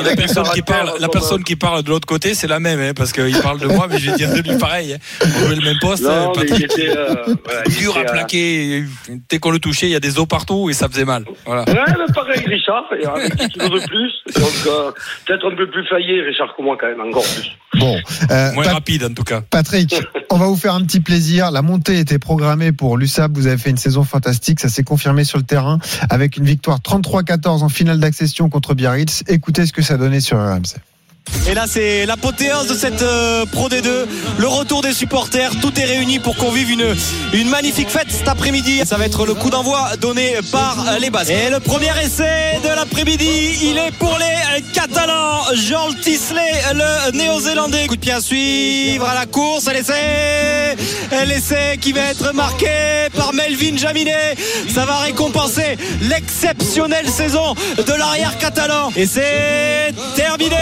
Speaker 4: La personne qui parle, la personne qui parle de l'autre côté, c'est la même, hein, parce qu'il parle de moi, mais je vais dire de lui pareil. hein. On jouait le même poste.
Speaker 12: Non, mais il était, euh, voilà, il
Speaker 4: dur à
Speaker 12: était, euh,
Speaker 4: plaquer. Dès qu'on le touchait, il y a des os partout et ça faisait mal. Voilà.
Speaker 12: Ouais, mais pareil, Richard, et avec 10 kilos de plus. Donc, euh, peut-être un peu plus faillé, Richard, que moi, quand même, encore plus.
Speaker 3: Bon, euh,
Speaker 4: Moins
Speaker 3: Pat-
Speaker 4: rapide en tout cas.
Speaker 3: Patrick, on va vous faire un petit plaisir. La montée était programmée pour l'USAP. Vous avez fait une saison fantastique. Ça s'est confirmé sur le terrain avec une victoire 33-14 en finale d'accession contre Biarritz. Écoutez ce que ça donnait sur RMC.
Speaker 13: Et là, c'est l'apothéose de cette euh, Pro D2. Le retour des supporters. Tout est réuni pour qu'on vive une, magnifique fête cet après-midi. Ça va être le coup d'envoi donné par euh, les Basques. Et le premier essai de l'après-midi, il est pour les euh, Catalans. Jean Tisley, le néo-zélandais. Coup de pied à suivre à la course. L'essai. L'essai qui va être marqué par Melvin Jaminet. Ça va récompenser l'exceptionnelle saison de l'arrière catalan. Et c'est terminé.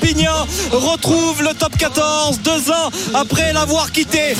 Speaker 13: Perpignan retrouve le top 14 deux ans après l'avoir quitté.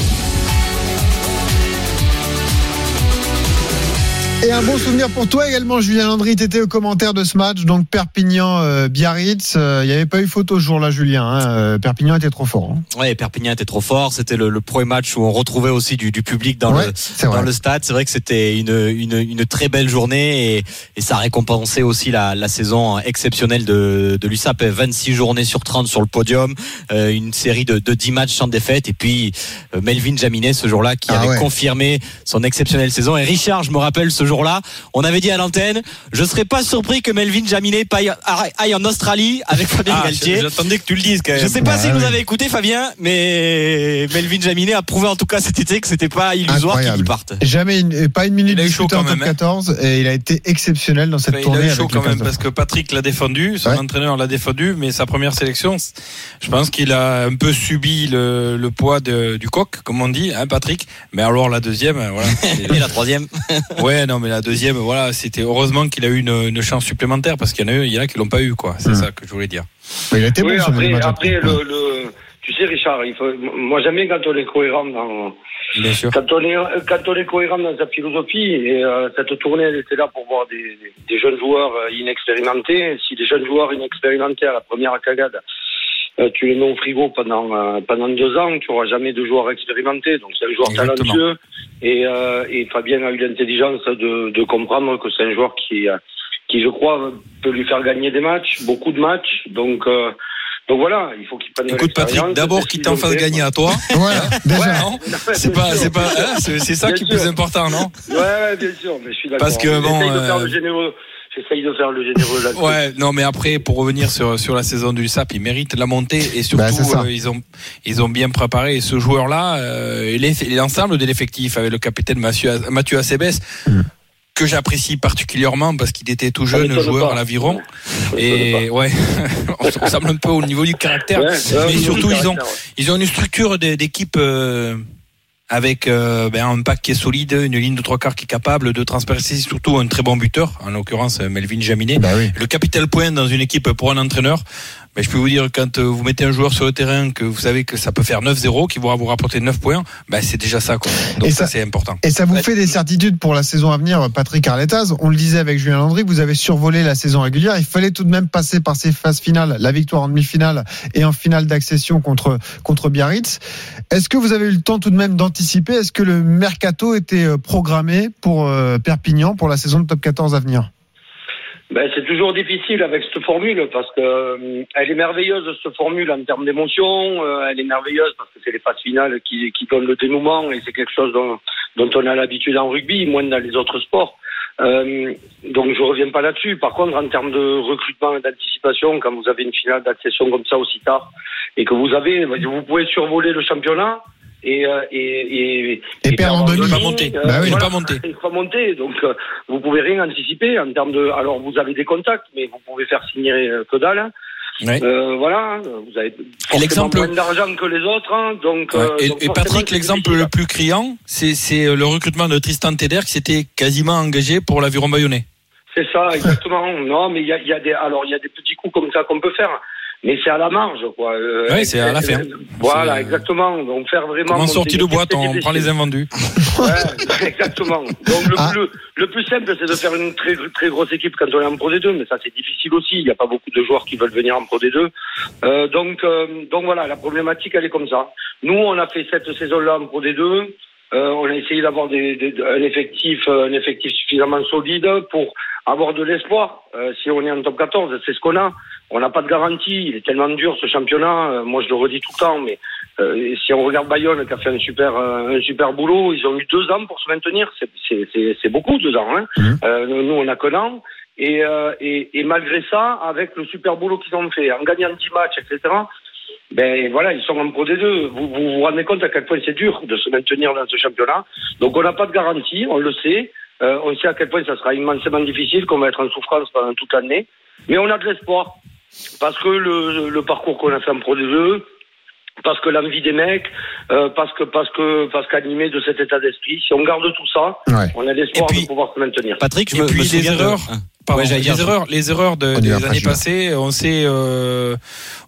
Speaker 3: Et un bon souvenir pour toi également, Julien Landry. Tu étais au commentaire de ce match, donc Perpignan-Biarritz. Il n'y avait pas eu photo ce jour-là, Julien. hein. Euh, Perpignan était trop fort. hein.
Speaker 6: Ouais, Perpignan était trop fort. C'était le, le premier match où on retrouvait aussi du, du public dans,
Speaker 3: Ouais,
Speaker 6: le, dans stade. C'est vrai que c'était une, une, une très belle journée et, et ça récompensait aussi la, la saison exceptionnelle de, de l'USAP. 26 journées sur 30 sur le podium, euh, une série de, de 10 matchs sans défaite et puis euh, Melvin Jaminet ce jour-là qui
Speaker 3: Ah
Speaker 6: avait
Speaker 3: ouais.
Speaker 6: confirmé son exceptionnelle saison. Et Richard, je me rappelle ce jour-là, on avait dit à l'antenne, je serais pas surpris que Melvin Jaminet aille en Australie avec Fabien
Speaker 4: Ah,
Speaker 6: Galtier.
Speaker 4: J'attendais que tu le dises quand même.
Speaker 6: Je sais pas
Speaker 3: Bah
Speaker 6: si vous
Speaker 3: oui.
Speaker 6: avez écouté Fabien, mais Melvin Jaminet a prouvé en tout cas cet été que c'était pas illusoire qu'il parte.
Speaker 3: Jamais une, pas une minute
Speaker 4: Il a eu chaud
Speaker 3: en
Speaker 4: quand
Speaker 3: top
Speaker 4: même, hein.
Speaker 3: 14 et il a été exceptionnel dans cette
Speaker 4: Enfin, il
Speaker 3: tournée
Speaker 4: a eu chaud quand
Speaker 3: 15
Speaker 4: même parce que Patrick l'a défendu, son
Speaker 3: Ouais.
Speaker 4: entraîneur l'a défendu, mais sa première sélection, je pense qu'il a un peu subi le, le poids de- du coq, comme on dit, hein, Patrick. Mais alors la deuxième, voilà.
Speaker 6: Et la troisième.
Speaker 4: ouais, non, mais la deuxième, voilà, c'était heureusement qu'il a eu une, une chance supplémentaire parce qu'il y en a eu, il y en a qui l'ont pas eu, quoi. C'est
Speaker 3: Mm.
Speaker 4: ça que je voulais dire.
Speaker 3: Il a été
Speaker 12: Oui,
Speaker 3: bon le
Speaker 12: après,
Speaker 3: match
Speaker 12: après
Speaker 3: après.
Speaker 12: le, le, tu sais, Richard, il faut, moi j'aime bien quand on est cohérent dans,
Speaker 4: Bien sûr.
Speaker 12: quand on est, quand on est cohérent dans sa philosophie. Et euh, cette tournée, elle était là pour voir des, des- des jeunes joueurs euh, inexpérimentés. Si des jeunes joueurs inexpérimentés à la première cagade, tu les mets au frigo pendant euh, pendant deux ans, tu auras jamais de joueurs expérimentés. Donc c'est un joueur
Speaker 4: Exactement.
Speaker 12: talentueux. Et, euh, et Fabien a eu l'intelligence de, de comprendre que c'est un joueur qui, euh, qui je crois peut lui faire gagner des matchs, beaucoup de matchs. Donc euh, donc voilà, il faut qu'il prenne de
Speaker 4: Écoute, Patrick, d'abord qu'il t'en fasse gagner à toi.
Speaker 3: Voilà, déjà.
Speaker 4: non C'est pas, c'est pas, hein, c'est ça
Speaker 12: Bien
Speaker 4: qui est plus important, non
Speaker 12: Ouais, bien sûr, mais je suis d'accord.
Speaker 4: Parce que, bon,
Speaker 12: de faire
Speaker 4: euh,
Speaker 12: le généreux. J'essaye de faire le généreux là-dessus.
Speaker 4: Ouais, non, mais après, pour revenir sur, sur la saison du SAP, ils méritent la montée et surtout,
Speaker 3: Bah,
Speaker 4: euh, ils, ont, ils ont bien préparé. Et ce joueur-là, euh, l'ensemble de l'effectif avec le capitaine Mathieu, Mathieu Acebes,
Speaker 3: Mm.
Speaker 4: que j'apprécie particulièrement parce qu'il était tout jeune
Speaker 12: m'étonne
Speaker 4: joueur
Speaker 12: pas.
Speaker 4: à l'aviron. Et ouais, on se ressemble un peu au niveau du caractère.
Speaker 12: Ouais,
Speaker 4: mais surtout, ils ont, ils ont une structure d'é- d'équipe euh, avec euh, ben, un pack qui est solide, une ligne de trois quarts qui est capable de transpercer surtout un très bon buteur, en l'occurrence euh, Melvin Jaminet.
Speaker 3: Bah oui.
Speaker 4: Le capital point dans une équipe pour un entraîneur, ben, je peux vous dire, quand euh, vous mettez un joueur sur le terrain, que vous savez que ça peut faire 9-0, qui va vous rapporter 9 points, ben, c'est déjà ça. Quoi. Donc
Speaker 3: Et
Speaker 4: ça,
Speaker 3: ça-
Speaker 4: c'est important.
Speaker 3: Et ça vous fait des certitudes pour la saison à venir, Patrick Arletaz. On le disait avec Julien Landry, vous avez survolé la saison régulière. Il fallait tout de même passer par ces phases finales, la victoire en demi-finale et en finale d'accession contre, contre Biarritz. Est-ce que vous avez eu le temps tout de même d'anticiper? Est-ce que le mercato était euh, programmé pour euh, Perpignan pour la saison de top 14 à venir?
Speaker 12: Ben, c'est toujours difficile avec cette formule parce que euh, elle est merveilleuse cette formule en termes d'émotion. euh, elle est merveilleuse parce que c'est les phases finales qui, qui donnent le dénouement et c'est quelque chose dont, dont on a l'habitude en rugby, moins dans les autres sports. Euh, donc je reviens pas là-dessus. Par contre, en termes de recrutement et d'anticipation, quand vous avez une finale d'accession comme ça aussi tard et que vous avez, vous pouvez survoler le championnat. Et, euh, et, et,
Speaker 3: Et perdre en demi.
Speaker 4: Pas monter.
Speaker 12: euh,
Speaker 3: Bah oui.
Speaker 4: Il
Speaker 12: voilà,
Speaker 4: pas
Speaker 12: il monter. Donc, euh, vous pouvez rien anticiper en termes de. Alors, vous avez des contacts, mais vous pouvez faire signer euh, que dalle.
Speaker 4: Ouais.
Speaker 12: Euh, voilà, vous avez forcément moins d'argent que les autres, hein, donc.
Speaker 4: Ouais.
Speaker 12: euh,
Speaker 4: Et,
Speaker 12: donc
Speaker 4: et Patrick, l'exemple le plus criant, c'est c'est le recrutement de Tristan Teder qui s'était quasiment engagé pour l'aviron bayonnais.
Speaker 12: C'est ça, exactement. non, mais il y a, il y a des. Alors, il y a des petits coups comme ça qu'on peut faire. Mais c'est à la marge, quoi. Euh,
Speaker 4: Ouais, c'est à la fin.
Speaker 12: Voilà,
Speaker 4: C'est-
Speaker 12: exactement. Donc faire vraiment.
Speaker 4: Comme en sortie de boîte, on prend les invendus.
Speaker 12: Ouais, exactement. Donc le,
Speaker 3: Ah.
Speaker 12: le, le plus simple, c'est de faire une très, très grosse équipe quand on est en Pro D2, mais ça c'est difficile aussi. Il n'y a pas beaucoup de joueurs qui veulent venir en Pro D2. Euh, donc, euh, donc voilà, la problématique elle est comme ça. Nous, on a fait cette saison-là en Pro D2. Euh, on a essayé d'avoir des, des- un effectif, euh, un effectif suffisamment solide pour avoir de l'espoir. Euh, si on est en top 14, c'est ce qu'on a. On n'a pas de garantie. Il est tellement dur ce championnat. Euh, moi, je le redis tout le temps, mais euh, si on regarde Bayonne qui a fait un super euh, un super boulot, ils ont eu deux ans pour se maintenir. C'est beaucoup deux ans. Hein.
Speaker 3: Mhm.
Speaker 12: Euh, nous on a qu'un an. Et, euh, et et malgré ça, avec le super boulot qu'ils ont fait, en gagnant 10 matchs, etc. Ben voilà, ils sont en Pro D2. Vous, vous vous rendez compte à quel point c'est dur de se maintenir dans ce championnat. Donc on n'a pas de garantie, on le sait. Euh, on sait à quel point ça sera immensément difficile, qu'on va être en souffrance pendant toute l'année. Mais on a de l'espoir. Parce que le, le parcours qu'on a fait en Pro D2, parce que l'envie des mecs, euh, parce que parce que parce qu'animé de cet état d'esprit, si on garde tout ça,
Speaker 3: Ouais.
Speaker 12: on a l'espoir de pouvoir se maintenir.
Speaker 6: Patrick, je
Speaker 4: Et
Speaker 6: me,
Speaker 4: puis
Speaker 6: me
Speaker 4: les
Speaker 6: de-
Speaker 4: erreurs,
Speaker 6: Ah.
Speaker 4: Pardon,
Speaker 6: Ouais, j'allais
Speaker 4: les
Speaker 6: dire,
Speaker 4: erreurs, les erreurs de- des années passées, on sait, euh,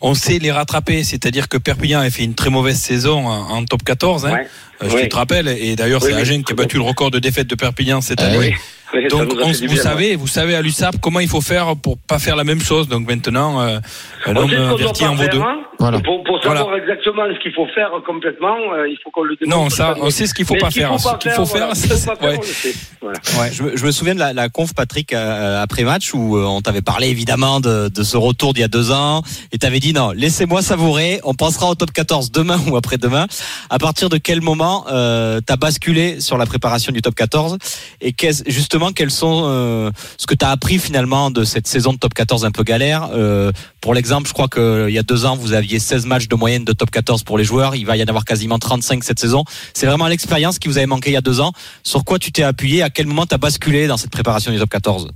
Speaker 4: on sait les rattraper. C'est-à-dire que Perpignan a fait une très mauvaise saison en, en top 14. Hein.
Speaker 12: Ouais.
Speaker 4: Euh, Je
Speaker 12: Oui.
Speaker 4: te rappelle, et d'ailleurs
Speaker 12: Oui,
Speaker 4: c'est
Speaker 12: oui.
Speaker 4: Agen qui a battu le record de défaite de Perpignan cette
Speaker 3: Ah
Speaker 4: année.
Speaker 12: Mais
Speaker 4: Donc on- vous
Speaker 12: bien,
Speaker 4: savez, vous savez à l'USAP comment il faut faire pour pas faire la même chose. Donc maintenant, euh, un
Speaker 12: On
Speaker 4: homme
Speaker 12: pas
Speaker 4: en vaut deux.
Speaker 12: hein.
Speaker 3: Voilà.
Speaker 12: Pour, pour savoir exactement ce qu'il faut faire complètement, euh, il faut qu'on le.
Speaker 4: Non, ça, on sait ce qu'il faut
Speaker 12: Mais
Speaker 4: pas faire. Ce
Speaker 12: pas
Speaker 4: qu'il faut
Speaker 12: voilà,
Speaker 4: faire,
Speaker 12: ce qu'il
Speaker 4: ça,
Speaker 12: faut pas faire,
Speaker 4: ouais.
Speaker 12: Voilà.
Speaker 6: Ouais, je me souviens de la, la conf, Patrick, euh, après match, où euh, on t'avait parlé évidemment de, de ce retour d'il y a deux ans, et t'avais dit non, laissez-moi savourer, on pensera au top 14 demain ou après-demain. À partir de quel moment euh, t'as basculé sur la préparation du top 14 et qu'est-ce- justement quels sont euh, ce que t'as appris finalement de cette saison de top 14 un peu galère euh, Pour l'exemple, je crois qu'il y a deux ans, vous aviez 16 matchs de moyenne de top 14 pour les joueurs, il va y en avoir quasiment 35 cette saison. C'est vraiment l'expérience qui vous avait manqué il y a deux ans. Sur quoi tu t'es appuyé? À quel moment t'as basculé dans cette préparation du top 14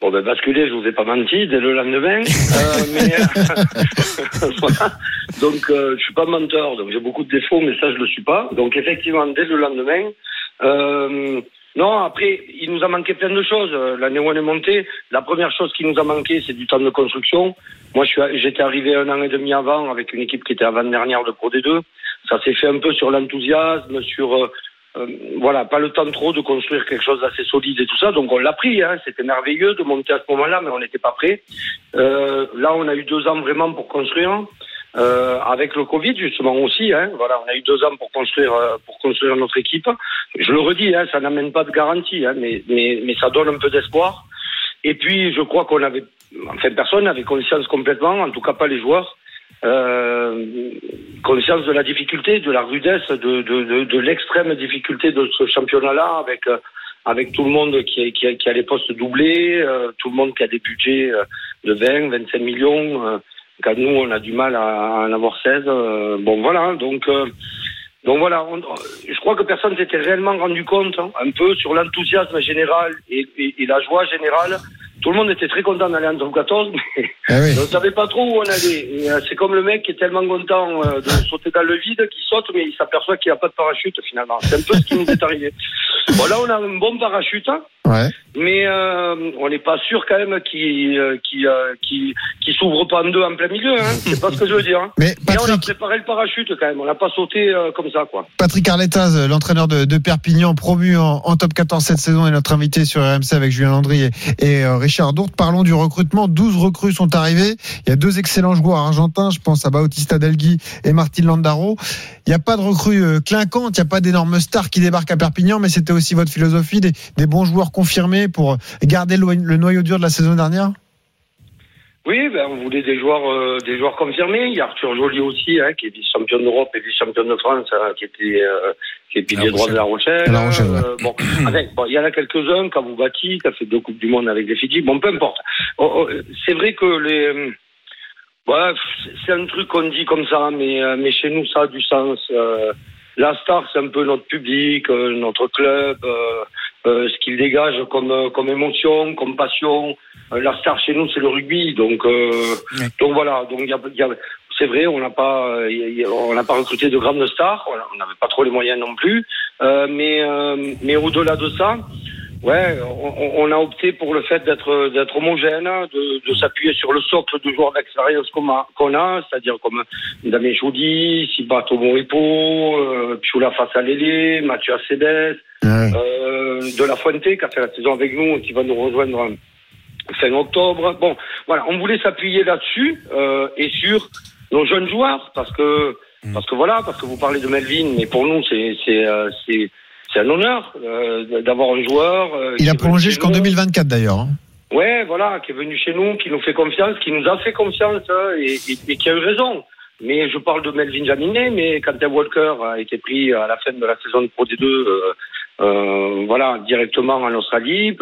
Speaker 12: Bon, ben, basculer, je vous ai pas menti, dès le lendemain. Euh, mais, voilà. Donc, euh, je suis pas menteur, donc j'ai beaucoup de défauts, mais ça, je le suis pas. Donc, effectivement, dès le lendemain, euh, non, après, il nous a manqué plein de choses. Euh, L'année où on est monté, la première chose qui nous a manqué, c'est du temps de construction. Moi, j'étais arrivé un an et demi avant avec une équipe qui était avant-dernière de Pro D2. Ça s'est fait un peu sur l'enthousiasme, sur, euh, euh, voilà, pas le temps trop de construire quelque chose d'assez solide et tout ça. Donc on l'a pris, hein. c'était merveilleux de monter à ce moment-là, mais on n'était pas prêt. Euh, là, on a eu deux ans vraiment pour construire. Euh, avec le Covid justement aussi, hein, voilà, on a eu deux ans pour construire euh, pour construire notre équipe. Je le redis, hein, ça n'amène pas de garantie, hein, mais, mais mais ça donne un peu d'espoir. Et puis je crois qu'on avait, enfin personne n'avait conscience complètement, en tout cas pas les joueurs, euh, conscience de la difficulté, de la rudesse, de, de, de, de l'extrême difficulté de ce championnat-là, avec euh, avec tout le monde qui, qui, qui a les postes doublés, euh, tout le monde qui a des budgets euh, de 20, 25 millions. Quand nous, on a du mal à, en avoir 16. euh, bon, voilà. hein, Donc, euh, donc voilà. on- je crois que personne s'était réellement rendu compte hein, un peu sur l'enthousiasme général et, et- et la joie générale. Tout le monde était très content d'aller en top 14, mais
Speaker 3: oui.
Speaker 12: on ne savait pas trop où on allait. Euh, C'est comme le mec qui est tellement content de sauter dans le vide qu'il saute, mais il s'aperçoit qu'il n'y a pas de parachute finalement. C'est un peu ce qui nous est arrivé. Bon, là, on a un bon parachute, hein,
Speaker 3: Ouais.
Speaker 12: Mais euh, on n'est pas sûr quand même qu'il euh, qu'il, euh, s'ouvre pas en deux en plein milieu. Hein. C'est pas ce que je veux dire. Hein.
Speaker 3: Mais
Speaker 12: Mais on a
Speaker 3: Patrick,
Speaker 12: préparé le parachute quand même. On n'a pas sauté euh, comme ça, quoi.
Speaker 3: Patrick Arletaz, euh, l'entraîneur de, de Perpignan, promu en, en top 14 cette saison, est notre invité sur RMC avec Julien Landry et, et, euh, Richard Dourte. Parlons du recrutement. 12 recrues sont arrivées. Il y a deux excellents joueurs argentins. Je pense à Bautista Delgui et Martin Landaro. Il n'y a pas de recrues clinquantes. Il n'y a pas d'énormes stars qui débarquent à Perpignan, mais c'était aussi votre philosophie, des, des bons joueurs confirmés pour garder le, noyau dur de la saison dernière?
Speaker 12: Oui, ben, on voulait des joueurs, euh, des joueurs confirmés. Il y a Arthur Joly aussi, hein, qui est vice-champion d'Europe et vice-champion de France, hein, qui était euh, qui est pilier droit de La Rochelle.
Speaker 3: La Rochelle, ouais.
Speaker 12: Euh, bon, avec- bon, il y en a quelques-uns, Kavoubati, qui a fait deux coupes du monde avec les Fidji. Bon, peu importe. Oh, oh, c'est vrai que les, ouais, c'est- un truc qu'on dit comme ça, mais mais chez nous ça a du sens. La star, c'est un peu notre public, notre club, euh, euh, ce qu'il dégage comme euh, comme émotion, comme passion. Euh, la star chez nous, c'est le rugby, donc euh, donc voilà. Donc y a, y a- c'est vrai, on n'a pas euh, y a- on n'a pas recruté de grandes stars, on n'avait pas trop les moyens non plus. Euh, mais euh, mais au-delà de ça. Ouais, on, on a opté pour le fait d'être d'être homogène, de, de s'appuyer sur le socle de joueurs d'expérience qu'on a, qu'on a, c'est-à-dire comme Damien Chaudy, Sibato Moripo, euh, Pioula Fassalélé, Mathieu Acedes, euh, De La Fuente qui a fait la saison avec nous et qui va nous rejoindre fin octobre. Bon, voilà, on voulait s'appuyer là-dessus euh, et sur nos jeunes joueurs parce que parce que voilà, parce que vous parlez de Melvin, mais pour nous c'est c'est euh, c'est un honneur euh, d'avoir un joueur. euh, qui
Speaker 3: Il a prolongé jusqu'en
Speaker 12: nous.
Speaker 3: 2024 d'ailleurs. hein.
Speaker 12: Ouais, voilà, qui est venu chez nous, qui nous fait confiance, qui nous a fait confiance hein, et, et- et qui a eu raison. Mais je parle de Melvin Jaminet, mais Quentin Walker a été pris à la fin de la saison de Pro D2, euh, euh, voilà, directement en Australie.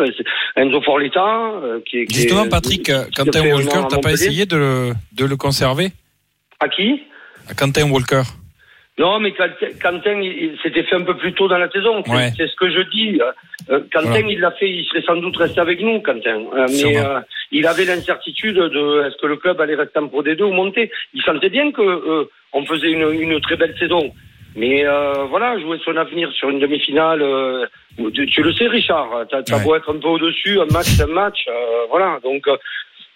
Speaker 12: Enzo Forlita, euh, qui est... qui
Speaker 4: Justement,
Speaker 12: est-
Speaker 4: Patrick, Quentin Walker, t'as pas essayé de le, de le conserver?
Speaker 12: À qui?
Speaker 4: À Quentin Walker.
Speaker 12: Non, mais Quentin, il, s'était fait un peu plus tôt dans la saison. C'est
Speaker 4: Ouais.
Speaker 12: c'est ce que je dis. Euh, Quentin,
Speaker 4: Voilà.
Speaker 12: il l'a fait, il serait sans doute resté avec nous, Quentin. Euh, mais euh, il avait l'incertitude de est-ce que le club allait rester en Pro D2 ou monter. Il sentait bien que euh, on faisait une, une très belle saison. Mais euh, voilà, jouer son avenir sur une demi-finale, tu, tu le sais, Richard. T'as
Speaker 4: Ouais.
Speaker 12: beau être un peu au-dessus, un match, c'est un match. voilà, donc.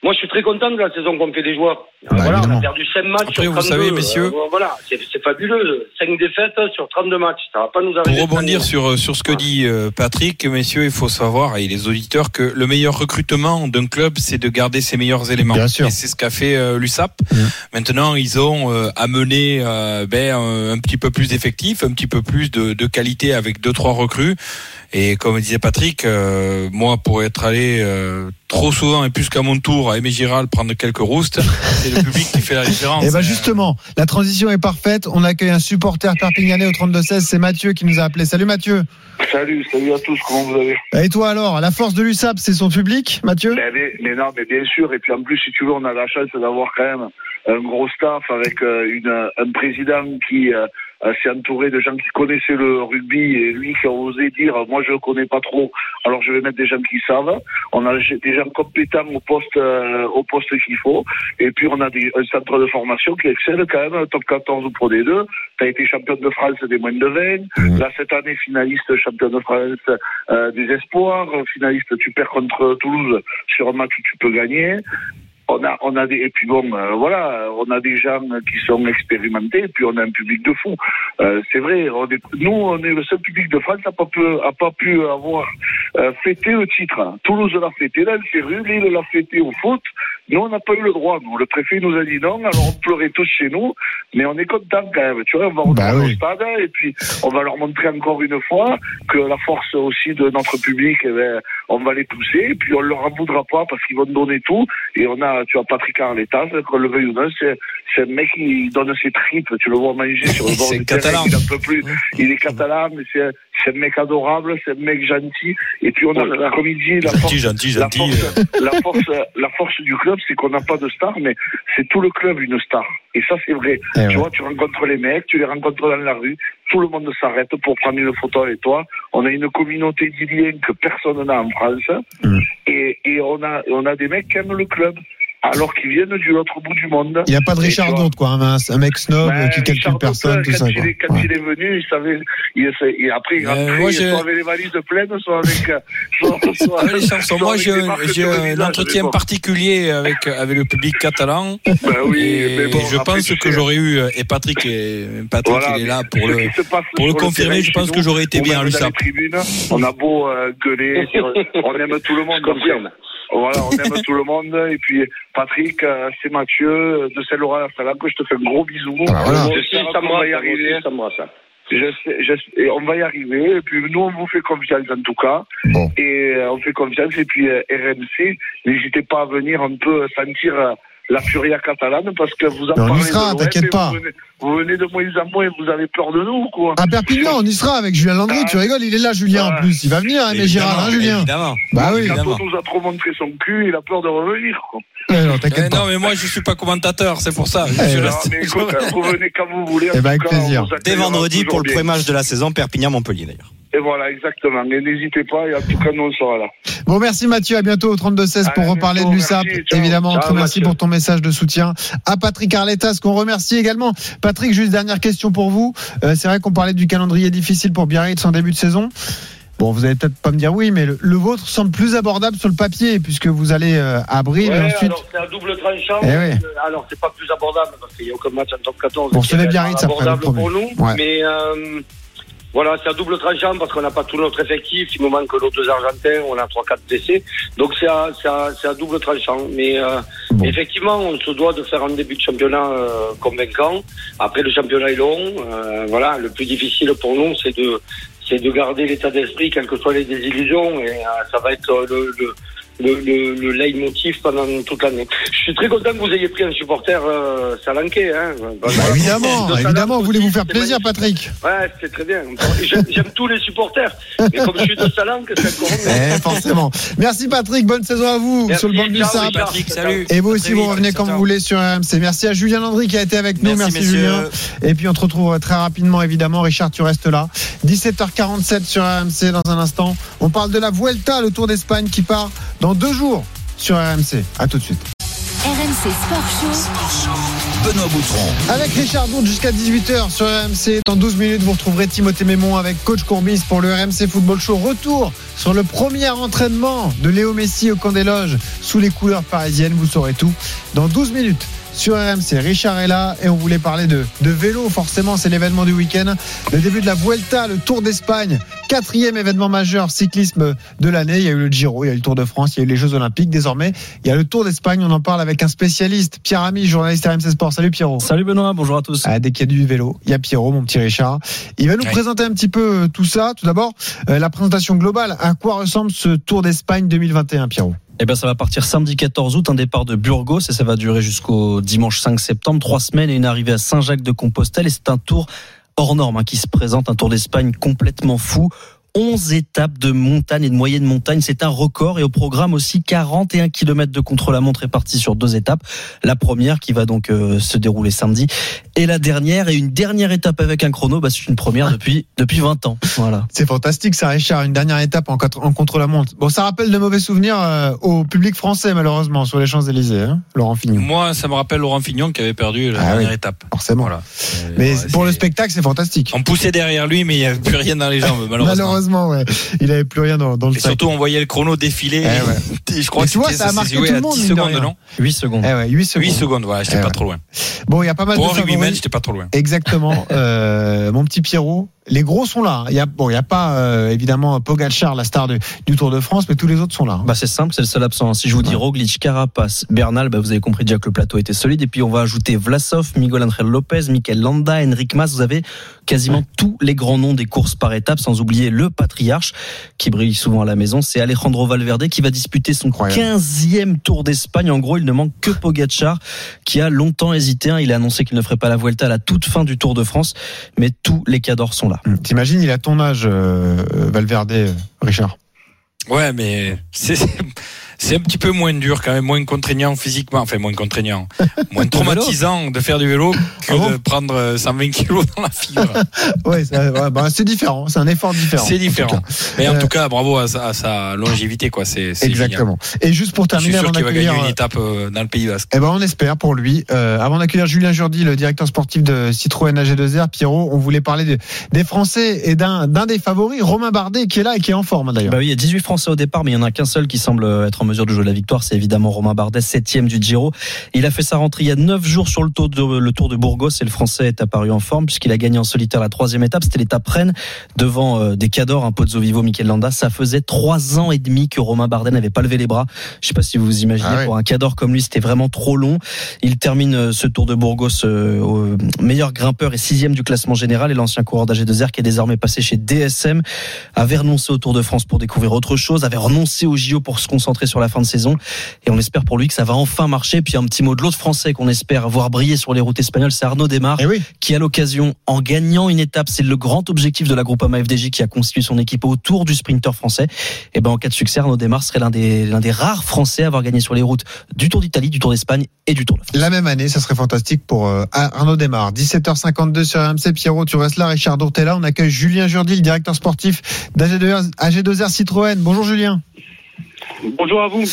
Speaker 12: Euh, moi, je suis très content de la saison qu'on fait des joueurs.
Speaker 3: Bah,
Speaker 12: voilà, on a perdu 5 matchs
Speaker 4: Après,
Speaker 12: sur
Speaker 4: vous
Speaker 12: 32.
Speaker 4: savez, messieurs-
Speaker 12: Euh, voilà, c'est fabuleux. 5 défaites sur 32 matchs. Ça va pas nous arriver.
Speaker 4: Pour rebondir sur, sur ce que dit euh, Patrick, messieurs, il faut savoir, et les auditeurs, que le meilleur recrutement d'un club, c'est de garder ses meilleurs éléments.
Speaker 3: Bien sûr.
Speaker 4: Et c'est ce qu'a fait euh, l'USAP.
Speaker 3: Mm.
Speaker 4: Maintenant, ils ont euh, amené euh, ben, un, un petit peu plus d'effectifs, un petit peu plus de, de qualité avec deux, trois recrues. Et comme disait Patrick, euh, moi, pour être allé euh, trop souvent et plus qu'à mon tour à Aimé Giral prendre quelques roustes, c'est le public qui fait la différence.
Speaker 3: Et ben justement, la transition est parfaite. On accueille un supporter perpignanais au 32-16. C'est Mathieu qui nous a appelé. Salut Mathieu.
Speaker 14: Salut, salut à tous, comment vous allez?
Speaker 3: Et toi alors, la force de l'USAP, c'est son public, Mathieu?
Speaker 14: Mais, mais, mais non, mais bien sûr, et puis en plus, si tu veux, on a la chance d'avoir quand même un gros staff avec euh, une, un président qui euh, s'est entouré de gens qui connaissaient le rugby et lui qui a osé dire moi je ne connais pas trop alors je vais mettre des gens qui savent on a des gens compétents au poste euh, au poste qu'il faut. Et puis on a des, un centre de formation qui excelle quand même top 14 Pro D2 tu as été champion de France des moins de 20 là cette année finaliste champion de France euh, des espoirs. Finaliste tu perds contre Toulouse. Sur un match où tu peux gagner on a, on a des, et puis bon, euh, voilà, on a des gens qui sont expérimentés, et puis on a un public de fou. Euh, c'est vrai, on est, nous, on est le seul public de France qui n'a pas pas pu avoir euh, fêté le titre. Toulouse l'a fêté, là, c'est rue, Lille l'a fêté au foot. Nous, on n'a pas eu le droit. Nous, le préfet nous a dit non, alors on pleurait tous chez nous, mais on est content quand même. Tu vois, on va retourner
Speaker 3: Bah oui.
Speaker 14: au stade, et puis on va leur montrer encore une fois que la force aussi de notre public, eh ben, on va les pousser, et puis on leur en voudra pas parce qu'ils vont donner tout. Et on a, tu as Patrick Arletas, qu'on le veuille ou non, c'est, c'est un mec qui donne ses tripes, tu le vois manger sur le bord du terrain,
Speaker 4: catalan.
Speaker 14: il peut plus. Il est catalan, mais c'est, c'est un mec adorable, c'est un mec gentil. Et puis on a, comme il dit, la force,
Speaker 4: gentil,
Speaker 14: la force, la force, la force du club, c'est qu'on n'a pas de star, mais c'est tout le club une star. Et ça, c'est vrai.
Speaker 3: Eh
Speaker 14: tu
Speaker 3: ouais.
Speaker 14: vois, tu rencontres les mecs, tu les rencontres dans la rue, tout le monde s'arrête pour prendre une photo avec toi. On a une communauté d'Iliens que personne n'a en France.
Speaker 3: Mm.
Speaker 14: Et, et on a, on a des mecs qui aiment le club. Alors qu'ils viennent du l'autre bout du monde.
Speaker 3: Il n'y a pas de
Speaker 14: Et
Speaker 3: Richard D'autre, quoi. Un, un mec snob
Speaker 14: ben,
Speaker 3: qui calcule
Speaker 14: Richard
Speaker 3: personne, tout ça.
Speaker 14: quand, il est, quand
Speaker 3: Ouais.
Speaker 14: il est venu, il savait, il, et après, il
Speaker 4: Euh, moi, j'ai-
Speaker 14: soit avec les valises pleines, soit avec, euh, soit, soit,
Speaker 4: Ah, les chansons.
Speaker 14: soit
Speaker 4: Moi,
Speaker 14: avec
Speaker 4: j'ai un,
Speaker 14: visage,
Speaker 4: entretien particulier avec, avec le public catalan.
Speaker 14: Ben oui,
Speaker 4: et
Speaker 14: mais bon,
Speaker 4: je
Speaker 14: après,
Speaker 4: pense que j'aurais eu, et Patrick, est, Patrick
Speaker 14: Voilà,
Speaker 4: il est là pour le, pour le confirmer. Je pense que j'aurais été bien à l'USAP.
Speaker 14: On a beau euh, gueuler, sur- on aime tout le monde.
Speaker 12: Je.
Speaker 14: Voilà, on aime tout le monde. Et puis, Patrick, euh, c'est Mathieu euh, de Saint-Laurent à Salanque. Je te fais un gros bisou.
Speaker 3: Ah voilà.
Speaker 14: J'espère qu'on va y arriver. j'espère- et on va y arriver. Et puis, nous, on vous fait confiance en tout cas.
Speaker 3: Bon.
Speaker 14: Et euh, on fait confiance. Et puis, RMC, n'hésitez pas à venir un peu sentir euh, la furia catalane parce que vous en
Speaker 3: on y
Speaker 14: parlez
Speaker 3: sera,
Speaker 14: de l'OM
Speaker 3: t'inquiète pas.
Speaker 14: Vous venez, vous venez de moins en moins, vous avez peur de nous, quoi?
Speaker 3: À Perpignan, on y sera avec Julien Landry.
Speaker 14: Ah.
Speaker 3: Tu rigoles, il est là, Julien, en
Speaker 14: Ouais.
Speaker 3: plus. Il va venir, hein, mais Gérard, hein, Julien?
Speaker 6: Évidemment.
Speaker 3: Bah oui.
Speaker 14: Quand
Speaker 6: évidemment.
Speaker 14: on nous a trop montré son cul, il a peur de revenir. Quoi.
Speaker 3: Ouais, non,
Speaker 4: Eh
Speaker 3: t'inquiète pas.
Speaker 4: non, mais moi, je suis pas commentateur, c'est pour ça. Je
Speaker 3: Eh
Speaker 4: suis
Speaker 14: Non,
Speaker 4: resté-
Speaker 14: mais écoute, vous venez quand vous voulez.
Speaker 3: Eh ben,
Speaker 14: tout
Speaker 3: avec
Speaker 14: cas,
Speaker 3: plaisir.
Speaker 14: on
Speaker 6: Dès vendredi pour le
Speaker 14: bien.
Speaker 6: premier match de la saison, Perpignan-Montpellier d'ailleurs.
Speaker 14: Et voilà, exactement. Et n'hésitez pas, et en tout cas, nous, on sera là.
Speaker 3: Bon, merci Mathieu. À bientôt au 32-16 pour
Speaker 14: à
Speaker 3: reparler de l'USAP.
Speaker 14: merci.
Speaker 3: Évidemment, on te
Speaker 12: Ciao,
Speaker 3: remercie
Speaker 12: Mathieu.
Speaker 3: pour ton message de soutien. À Patrick Arletas, qu'on remercie également. Patrick, juste dernière question pour vous. Euh, c'est vrai qu'on parlait du calendrier difficile pour Biarritz en début de saison. Bon, vous allez peut-être pas me dire oui, mais le, le vôtre semble plus abordable sur le papier, puisque vous allez euh, à Brive
Speaker 12: Ouais,
Speaker 3: et ensuite.
Speaker 12: alors c'est à double tranchant.
Speaker 3: Eh ouais.
Speaker 12: Euh, Alors c'est pas plus abordable parce qu'il n'y a aucun match en top 14.
Speaker 3: Bon,
Speaker 12: qui
Speaker 3: c'est les
Speaker 12: est
Speaker 3: Biarritz après, le premier.
Speaker 12: pour nous.
Speaker 3: Ouais.
Speaker 12: Mais euh, voilà, c'est à double tranchant parce qu'on n'a pas tout notre effectif. Il nous manque nos deux Argentins. On a trois quatre blessés. Donc c'est à, c'est à, c'est à double tranchant. Mais euh,
Speaker 3: Bon.
Speaker 12: effectivement, on se doit de faire un début de championnat euh, convaincant. Après, le championnat est long. Euh, voilà, le plus difficile pour nous, c'est de c'est de garder l'état d'esprit, quelles que soient les désillusions, et euh, ça va être le, le, le, le, le leitmotiv pendant toute l'année. Je suis très content que vous ayez pris un supporter euh, salanquais. Hein.
Speaker 3: Bah, évidemment,
Speaker 12: De Salanque
Speaker 3: évidemment,
Speaker 12: aussi,
Speaker 3: voulez vous faire plaisir. Patrick
Speaker 12: Ouais, c'est très bien. J'aime tous les supporters, mais comme je suis de Salanque, c'est encore.
Speaker 3: Eh, forcément. Merci Patrick, bonne saison à vous
Speaker 12: Merci,
Speaker 3: sur le banc du SAP.
Speaker 4: Patrick, salut.
Speaker 3: Et vous aussi,
Speaker 4: très
Speaker 3: vous
Speaker 4: vite.
Speaker 3: revenez quand vous voulez sur RMC. Merci à Julien Landry qui a été avec nous.
Speaker 6: Merci.
Speaker 3: Julien. Et puis on te retrouve très rapidement, évidemment. Richard, tu restes là. 17h47 sur RMC dans un instant. On parle de la Vuelta, le Tour d'Espagne qui part dans deux jours sur RMC. À tout de suite.
Speaker 1: RMC Sport Show.
Speaker 2: Benoît Boutron.
Speaker 3: Avec Richard Bourg jusqu'à 18h sur RMC. Dans 12 minutes, vous retrouverez Timothée Mémon avec Coach Courbis pour le RMC Football Show. Retour sur le premier entraînement de Léo Messi au camp des loges sous les couleurs parisiennes. Vous saurez tout dans 12 minutes sur RMC. Richard est là et on voulait parler de, de vélo. Forcément, c'est l'événement du week-end. Le début de la Vuelta, le Tour d'Espagne. Quatrième événement majeur cyclisme de l'année. Il y a eu le Giro, il y a eu le Tour de France, il y a eu les Jeux Olympiques. Désormais, il y a le Tour d'Espagne. On en parle avec un spécialiste, Pierre Ami, journaliste RMC Sport. Salut Pierrot.
Speaker 15: Salut Benoît, bonjour à tous.
Speaker 3: Ah, dès qu'il y a du vélo, il y a Pierrot, mon petit Richard. Il va nous présenter un petit peu euh, tout ça. Tout d'abord, euh, la présentation globale. À quoi ressemble ce Tour d'Espagne 2021, Pierrot?
Speaker 15: Eh ben, ça va partir samedi 14 août, un départ de Burgos et ça va durer jusqu'au dimanche 5 septembre. Trois semaines et une arrivée à Saint-Jacques-de-Compostelle. Et c'est un tour hors norme hein, qui se présente, un tour d'Espagne complètement fou. 11 étapes de montagne et de moyenne montagne, c'est un record et au programme aussi 41 km de contre-la-montre répartis sur deux étapes. La première qui va donc euh, se dérouler samedi et la dernière et une dernière étape avec un chrono, bah, c'est une première depuis depuis 20 ans. Voilà.
Speaker 3: C'est fantastique, ça, Richard. Une dernière étape en, en contre-la-montre. Bon, ça rappelle de mauvais souvenirs euh, au public français, malheureusement, sur les Champs-Élysées, hein, Laurent Fignon.
Speaker 4: Moi, ça me rappelle Laurent Fignon qui avait perdu la
Speaker 3: Ah
Speaker 4: dernière
Speaker 3: oui.
Speaker 4: étape.
Speaker 3: Forcément.
Speaker 4: Voilà.
Speaker 3: Mais
Speaker 4: Ouais,
Speaker 3: pour le spectacle, c'est fantastique.
Speaker 4: On poussait derrière lui, mais il n'y avait plus rien dans les jambes, malheureusement.
Speaker 3: Malheureusement, ouais. Il avait plus rien dans, dans le
Speaker 4: Et
Speaker 3: sac.
Speaker 4: surtout, on voyait le chrono défiler.
Speaker 3: Eh ouais.
Speaker 4: Je crois
Speaker 3: Mais
Speaker 4: que
Speaker 3: tu vois, ça a marqué tout le monde,
Speaker 4: 10
Speaker 3: mine de
Speaker 4: secondes, non
Speaker 15: 8 secondes.
Speaker 3: Eh ouais, 8 secondes.
Speaker 4: 8 secondes, voilà, j'étais
Speaker 3: Eh
Speaker 4: pas
Speaker 3: ouais.
Speaker 4: trop loin.
Speaker 3: Bon, il y a pas mal
Speaker 4: Pour
Speaker 3: de favoris.
Speaker 4: j'étais pas trop loin.
Speaker 3: Exactement. Euh, mon petit Pierrot, les gros sont là. Il y a bon, il y a pas euh, évidemment Pogacar, la star de- du Tour de France, mais tous les autres sont là. hein.
Speaker 15: Bah c'est simple, c'est le seul absent. Si je vous dis Roglic, Carapace, Bernal, bah vous avez compris déjà que le plateau était solide. Et puis on va ajouter Vlasov, Miguel Angel Lopez, Mikel Landa, Enric Mas. Vous avez quasiment tous les grands noms des courses par étapes, sans oublier le patriarche qui brille souvent à la maison. C'est Alejandro Valverde qui va disputer son
Speaker 3: Incroyable.
Speaker 15: 15e Tour d'Espagne. En gros, il ne manque que Pogacar qui a longtemps hésité. hein. Il a annoncé qu'il ne ferait pas la Vuelta à la toute fin du Tour de France, mais tous les cadors sont là.
Speaker 3: Hum, T'imagines, il a ton âge, euh, Valverde, euh, Richard?
Speaker 4: Ouais, mais c'est c'est un petit peu moins dur quand même, moins contraignant physiquement, enfin moins contraignant, moins traumatisant de faire du vélo que
Speaker 3: Ah bon
Speaker 4: de prendre euh, 120 kilos dans la fibre.
Speaker 3: Ouais, ouais, bah, c'est différent. C'est un effort différent.
Speaker 4: C'est différent. Mais en
Speaker 3: Euh,
Speaker 4: tout cas, bravo à sa, à sa longévité, quoi. C'est
Speaker 3: Exactement. Et juste pour
Speaker 4: génial. Je suis
Speaker 3: terminer,
Speaker 4: sûr qu'il va gagner une étape euh, dans le Pays Basque.
Speaker 3: Eh ben, on espère pour lui. Euh, avant d'accueillir Julien Jourdi, le directeur sportif de Citroën AG2R, Pierrot, on voulait parler de- des Français et d'un d'un des favoris, Romain Bardet, qui est là et qui est en forme d'ailleurs.
Speaker 15: Bah oui, il y a 18 Français au départ, mais il y en a qu'un seul qui semble être en mesure de jouer la victoire. C'est évidemment Romain Bardet, septième du Giro. Il a fait sa rentrée il y a 9 jours sur le tour de, le tour de Burgos et le Français est apparu en forme puisqu'il a gagné en solitaire la troisième étape. C'était l'étape Rennes devant euh, des cadors, un Pozzo Vivo, Mikel Landa. Ça faisait trois ans et demi que Romain Bardet n'avait pas levé les bras. Je sais pas si vous vous imaginez,
Speaker 3: Ah
Speaker 15: pour un cador comme lui, c'était vraiment trop long. Il termine euh, ce tour de Burgos euh, au meilleur grimpeur et sixième du classement général et l'ancien coureur d'AG2R qui est désormais passé chez DSM avait renoncé au Tour de France pour découvrir autre chose, avait renoncé au JO pour se concentrer sur la fin de saison. Et on espère pour lui que ça va enfin marcher. Puis un petit mot de l'autre français qu'on espère voir briller sur les routes espagnoles, c'est Arnaud Desmar,
Speaker 3: Eh oui.
Speaker 15: qui a l'occasion, en gagnant une étape, c'est le grand objectif de la Groupama FDJ qui a constitué son équipe autour du sprinter français. Et ben en cas de succès, Arnaud Desmar serait l'un des, l'un des rares Français à avoir gagné sur les routes du Tour d'Italie, du Tour d'Espagne et du Tour de France.
Speaker 3: La même année, ça serait fantastique pour euh, Arnaud Desmar. 17h52 sur RMC. Pierrot, tu restes là. Richard Dourtella. On accueille Julien Jourdi, le directeur sportif d'AG2R AG2R Citroën. Bonjour Julien.
Speaker 11: Bonjour à vous.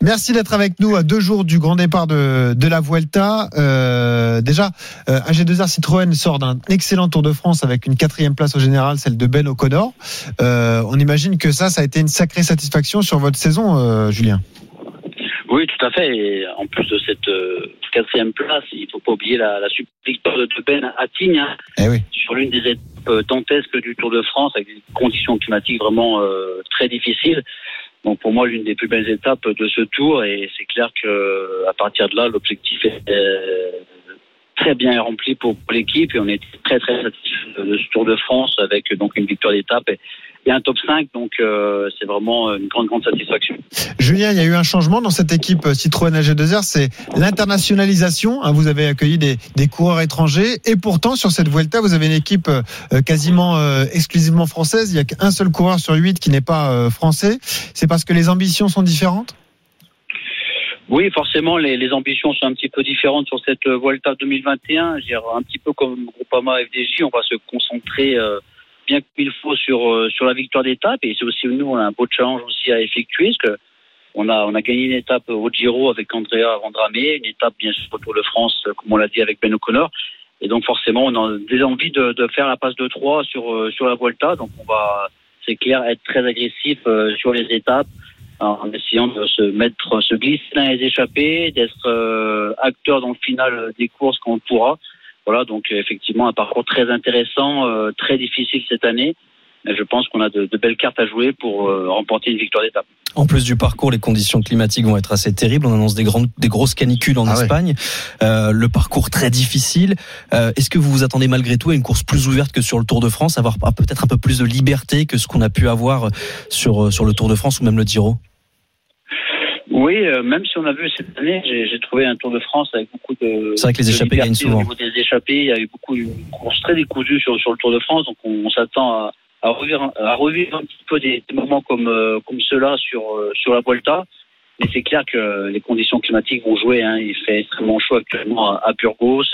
Speaker 3: Merci d'être avec nous à deux jours du grand départ de, de la Vuelta. Euh, déjà, euh, AG2R Citroën sort d'un excellent Tour de France avec une quatrième place au général, celle de Ben O'Connor. Euh, on imagine que ça, ça a été une sacrée satisfaction sur votre saison, euh, Julien.
Speaker 16: Oui, tout à fait. Et en plus de cette euh, quatrième place, il faut pas oublier la, la super victoire de De Ben à Tignes, hein,
Speaker 3: Eh oui.
Speaker 16: sur l'une des étapes euh, dantesques du Tour de France, avec des conditions climatiques vraiment euh, très difficiles. Donc pour moi, l'une des plus belles étapes de ce Tour, et c'est clair que à partir de là, l'objectif est euh, très bien rempli pour, l'équipe, et on est très très satisfait de ce Tour de France avec donc une victoire d'étape et un top 5. Donc euh, c'est vraiment une grande grande satisfaction.
Speaker 3: Julien, il y a eu un changement dans cette équipe euh, Citroën AG2R, c'est l'internationalisation. hein. vous avez accueilli des, des coureurs étrangers et pourtant sur cette Vuelta, vous avez une équipe euh, euh, quasiment euh, exclusivement française. Il n'y a qu'un seul coureur sur huit qui n'est pas euh, français. C'est parce que les ambitions sont différentes?
Speaker 16: Oui, forcément, les, les ambitions sont un petit peu différentes sur cette Vuelta 2021. Je veux dire, un petit peu comme Groupama FDJ, on va se concentrer euh, bien comme il faut sur, euh, sur la victoire d'étape. Et c'est aussi, nous, on a un beau challenge aussi à effectuer, parce que On a, on a gagné une étape au Giro avec Andrea Vandramé, une étape bien sûr au Tour de France, comme on l'a dit avec Ben O'Connor. Et donc forcément, on a des envies de, de faire la passe de 3 sur, euh, sur la Volta. Donc on va, c'est clair, être très agressif euh, sur les étapes en essayant de se mettre, se glisser dans les échappées, d'être euh, acteur dans le final des courses quand on pourra. Voilà, donc effectivement un parcours très intéressant, euh, très difficile cette année. Mais je pense qu'on a de, de belles cartes à jouer pour euh, remporter une victoire d'étape.
Speaker 15: En plus du parcours, les conditions climatiques vont être assez terribles. On annonce des, grandes, des grosses canicules en
Speaker 3: Ah ouais.
Speaker 15: Espagne. Euh, le parcours très difficile. Euh, Est-ce que vous vous attendez malgré tout à une course plus ouverte que sur le Tour de France, avoir ah, peut-être un peu plus de liberté que ce qu'on a pu avoir sur, euh, sur le Tour de France ou même le Giro?
Speaker 16: Oui, euh, même si on a vu cette année, j'ai j'ai trouvé un Tour de France avec beaucoup de.
Speaker 15: C'est vrai que les
Speaker 16: liberté
Speaker 15: gagnent souvent.
Speaker 16: Au niveau des échappées, il y a eu beaucoup de courses très décousues sur, sur le Tour de France, donc on, on s'attend à, à, revivre, à revivre un petit peu des, des moments comme, euh, comme ceux-là sur, euh, sur la Volta. Mais c'est clair que les conditions climatiques vont jouer. Hein. Il fait extrêmement chaud actuellement à, à Burgos.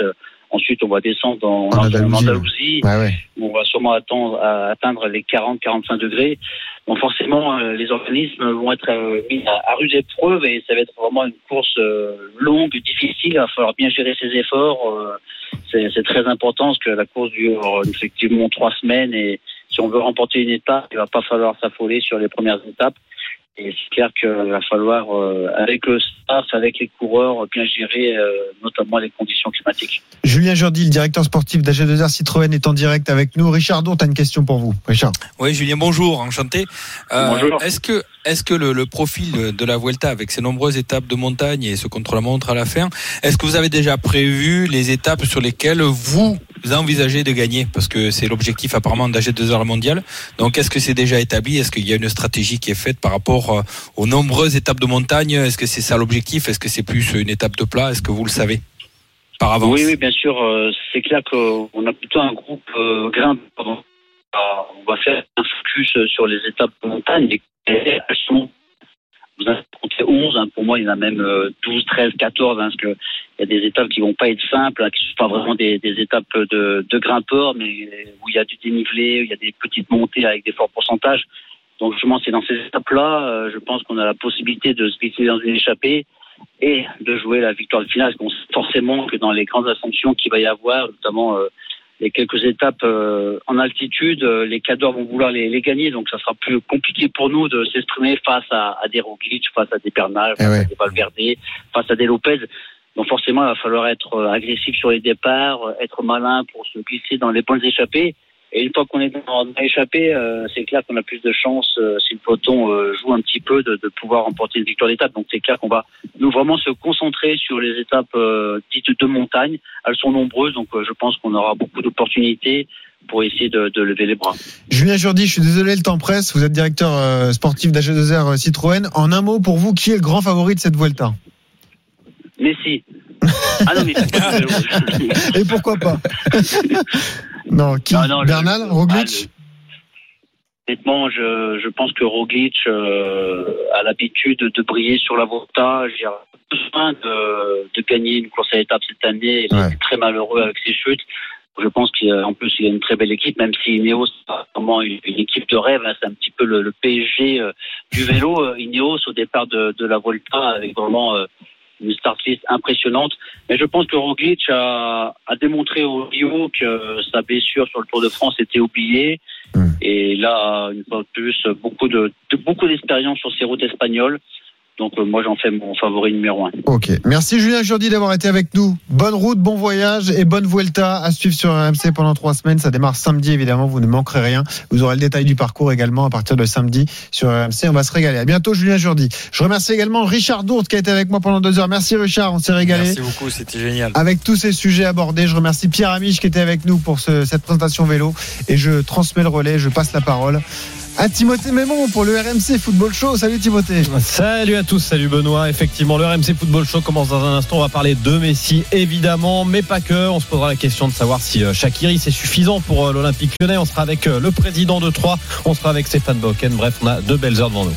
Speaker 16: Ensuite, on va descendre dans,
Speaker 3: En
Speaker 16: en
Speaker 3: Andalousie,
Speaker 16: Andalousie.
Speaker 3: Ouais, ouais.
Speaker 16: On va sûrement attendre, à atteindre les 40-45 degrés. Donc forcément, euh, les organismes vont être euh, mis à, à rude épreuve et ça va être vraiment une course euh, longue, difficile. Il va falloir bien gérer ses efforts. c'est très important parce que la course dure effectivement trois semaines et si on veut remporter une étape, il va pas falloir s'affoler sur les premières étapes. Et c'est clair qu'il va falloir, euh, avec le staff, avec les coureurs, bien gérer euh, notamment les conditions climatiques.
Speaker 3: Julien Jordi, le directeur sportif d'AG2R Citroën, est en direct avec nous. Richard Dour, tu as une question pour vous. Richard.
Speaker 4: Oui, Julien, bonjour, enchanté. Euh,
Speaker 16: Bonjour.
Speaker 4: Est-ce que, est-ce que le, le profil de la Vuelta, avec ses nombreuses étapes de montagne et ce contre-la-montre à la fin, est-ce que vous avez déjà prévu les étapes sur lesquelles vous envisagez de gagner Parce que c'est l'objectif apparemment d'AG2R mondial. Donc, est-ce que c'est déjà établi? Est-ce qu'il y a une stratégie qui est faite par rapport euh, aux nombreuses étapes de montagne? Est-ce que c'est ça l'objectif? Est-ce que c'est plus une étape de plat? Est-ce que vous le savez? Par avance
Speaker 16: Oui, bien sûr. euh, c'est clair qu'on a plutôt un groupe euh, grimpe. On va faire un focus sur les étapes de montagne. Et elles sont, vous en compté 11. hein. Pour moi, il y en a même euh, 12, 13, 14. hein, parce que il y a des étapes qui vont pas être simples, hein, qui sont pas vraiment des, des étapes de, de grimpeurs, mais où il y a du dénivelé, où il y a des petites montées avec des forts pourcentages. Donc, justement, c'est dans ces étapes-là, euh, je pense qu'on a la possibilité de se glisser dans une échappée et de jouer la victoire de finale. Parce qu'on sait forcément que dans les grandes ascensions qu'il va y avoir, notamment euh, les quelques étapes euh, en altitude, euh, les cadors vont vouloir les, les gagner. Donc ça sera plus compliqué pour nous de s'exprimer face à, à des Roglic, face à des Bernal, face à des Valverde, face à des Lopez. Donc forcément, il va falloir être euh, agressif sur les départs, être malin pour se glisser dans les bonnes échappées. Et une fois qu'on est dans l'échappée, euh, c'est clair qu'on a plus de chances, euh, si le peloton euh, joue un petit peu, de, de pouvoir remporter une victoire d'étape. Donc c'est clair qu'on va nous vraiment se concentrer sur les étapes dites de montagne. Elles sont nombreuses, donc je pense qu'on aura beaucoup d'opportunités pour essayer de, de lever les bras.
Speaker 3: Julien Jordi, je suis désolé, le temps presse. Vous êtes directeur sportif d'AG2R Citroën. En un mot, pour vous, qui est le grand favori de cette Vuelta?
Speaker 16: Messi. Ah non, mais
Speaker 3: Et pourquoi pas? Non, qui?
Speaker 16: Non, non, le-
Speaker 3: Bernal? Roglic?
Speaker 16: Honnêtement, je, je pense que Roglic euh, a l'habitude de briller sur la Volta. Il a besoin de, de gagner une course à étapes cette année. Il est très malheureux avec ses chutes. Je pense qu'en plus, il a une très belle équipe, même si Ineos, vraiment une, une équipe de rêve. hein. c'est un petit peu le, le PSG euh, du vélo. Euh, Ineos, au départ de, de la Volta, avec vraiment euh, une start list impressionnante. Mais je pense que Roglic a, a démontré au Rio que sa blessure sur le Tour de France était oubliée. Et là, une fois de plus, beaucoup de, de- beaucoup d'expérience sur ces routes espagnoles. Donc euh, moi, j'en fais mon favori numéro un.
Speaker 3: Ok. Merci Julien Jordi d'avoir été avec nous. Bonne route, bon voyage et bonne Vuelta à suivre sur RMC pendant trois semaines. Ça démarre samedi, évidemment. Vous ne manquerez rien. Vous aurez le détail du parcours également à partir de samedi sur RMC. On va se régaler. À bientôt, Julien Jordi. Je remercie également Richard Dourte qui a été avec moi pendant deux heures. Merci Richard. On s'est régalé.
Speaker 4: Merci beaucoup, c'était génial.
Speaker 3: Avec tous ces sujets abordés, je remercie Pierre Amiche qui était avec nous pour ce- cette présentation vélo et je transmets le relais, je passe la parole à Timothée Mémon pour le RMC Football Show. Salut Timothée.
Speaker 17: Salut à tous, salut Benoît. Effectivement, le RMC Football Show commence dans un instant. On va parler de Messi, évidemment, mais pas que. On se posera la question de savoir si euh, Shakiri c'est suffisant pour euh, l'Olympique lyonnais. On sera avec euh, le président de Troyes, on sera avec Stéphane Boken. Bref, on a deux belles heures devant nous.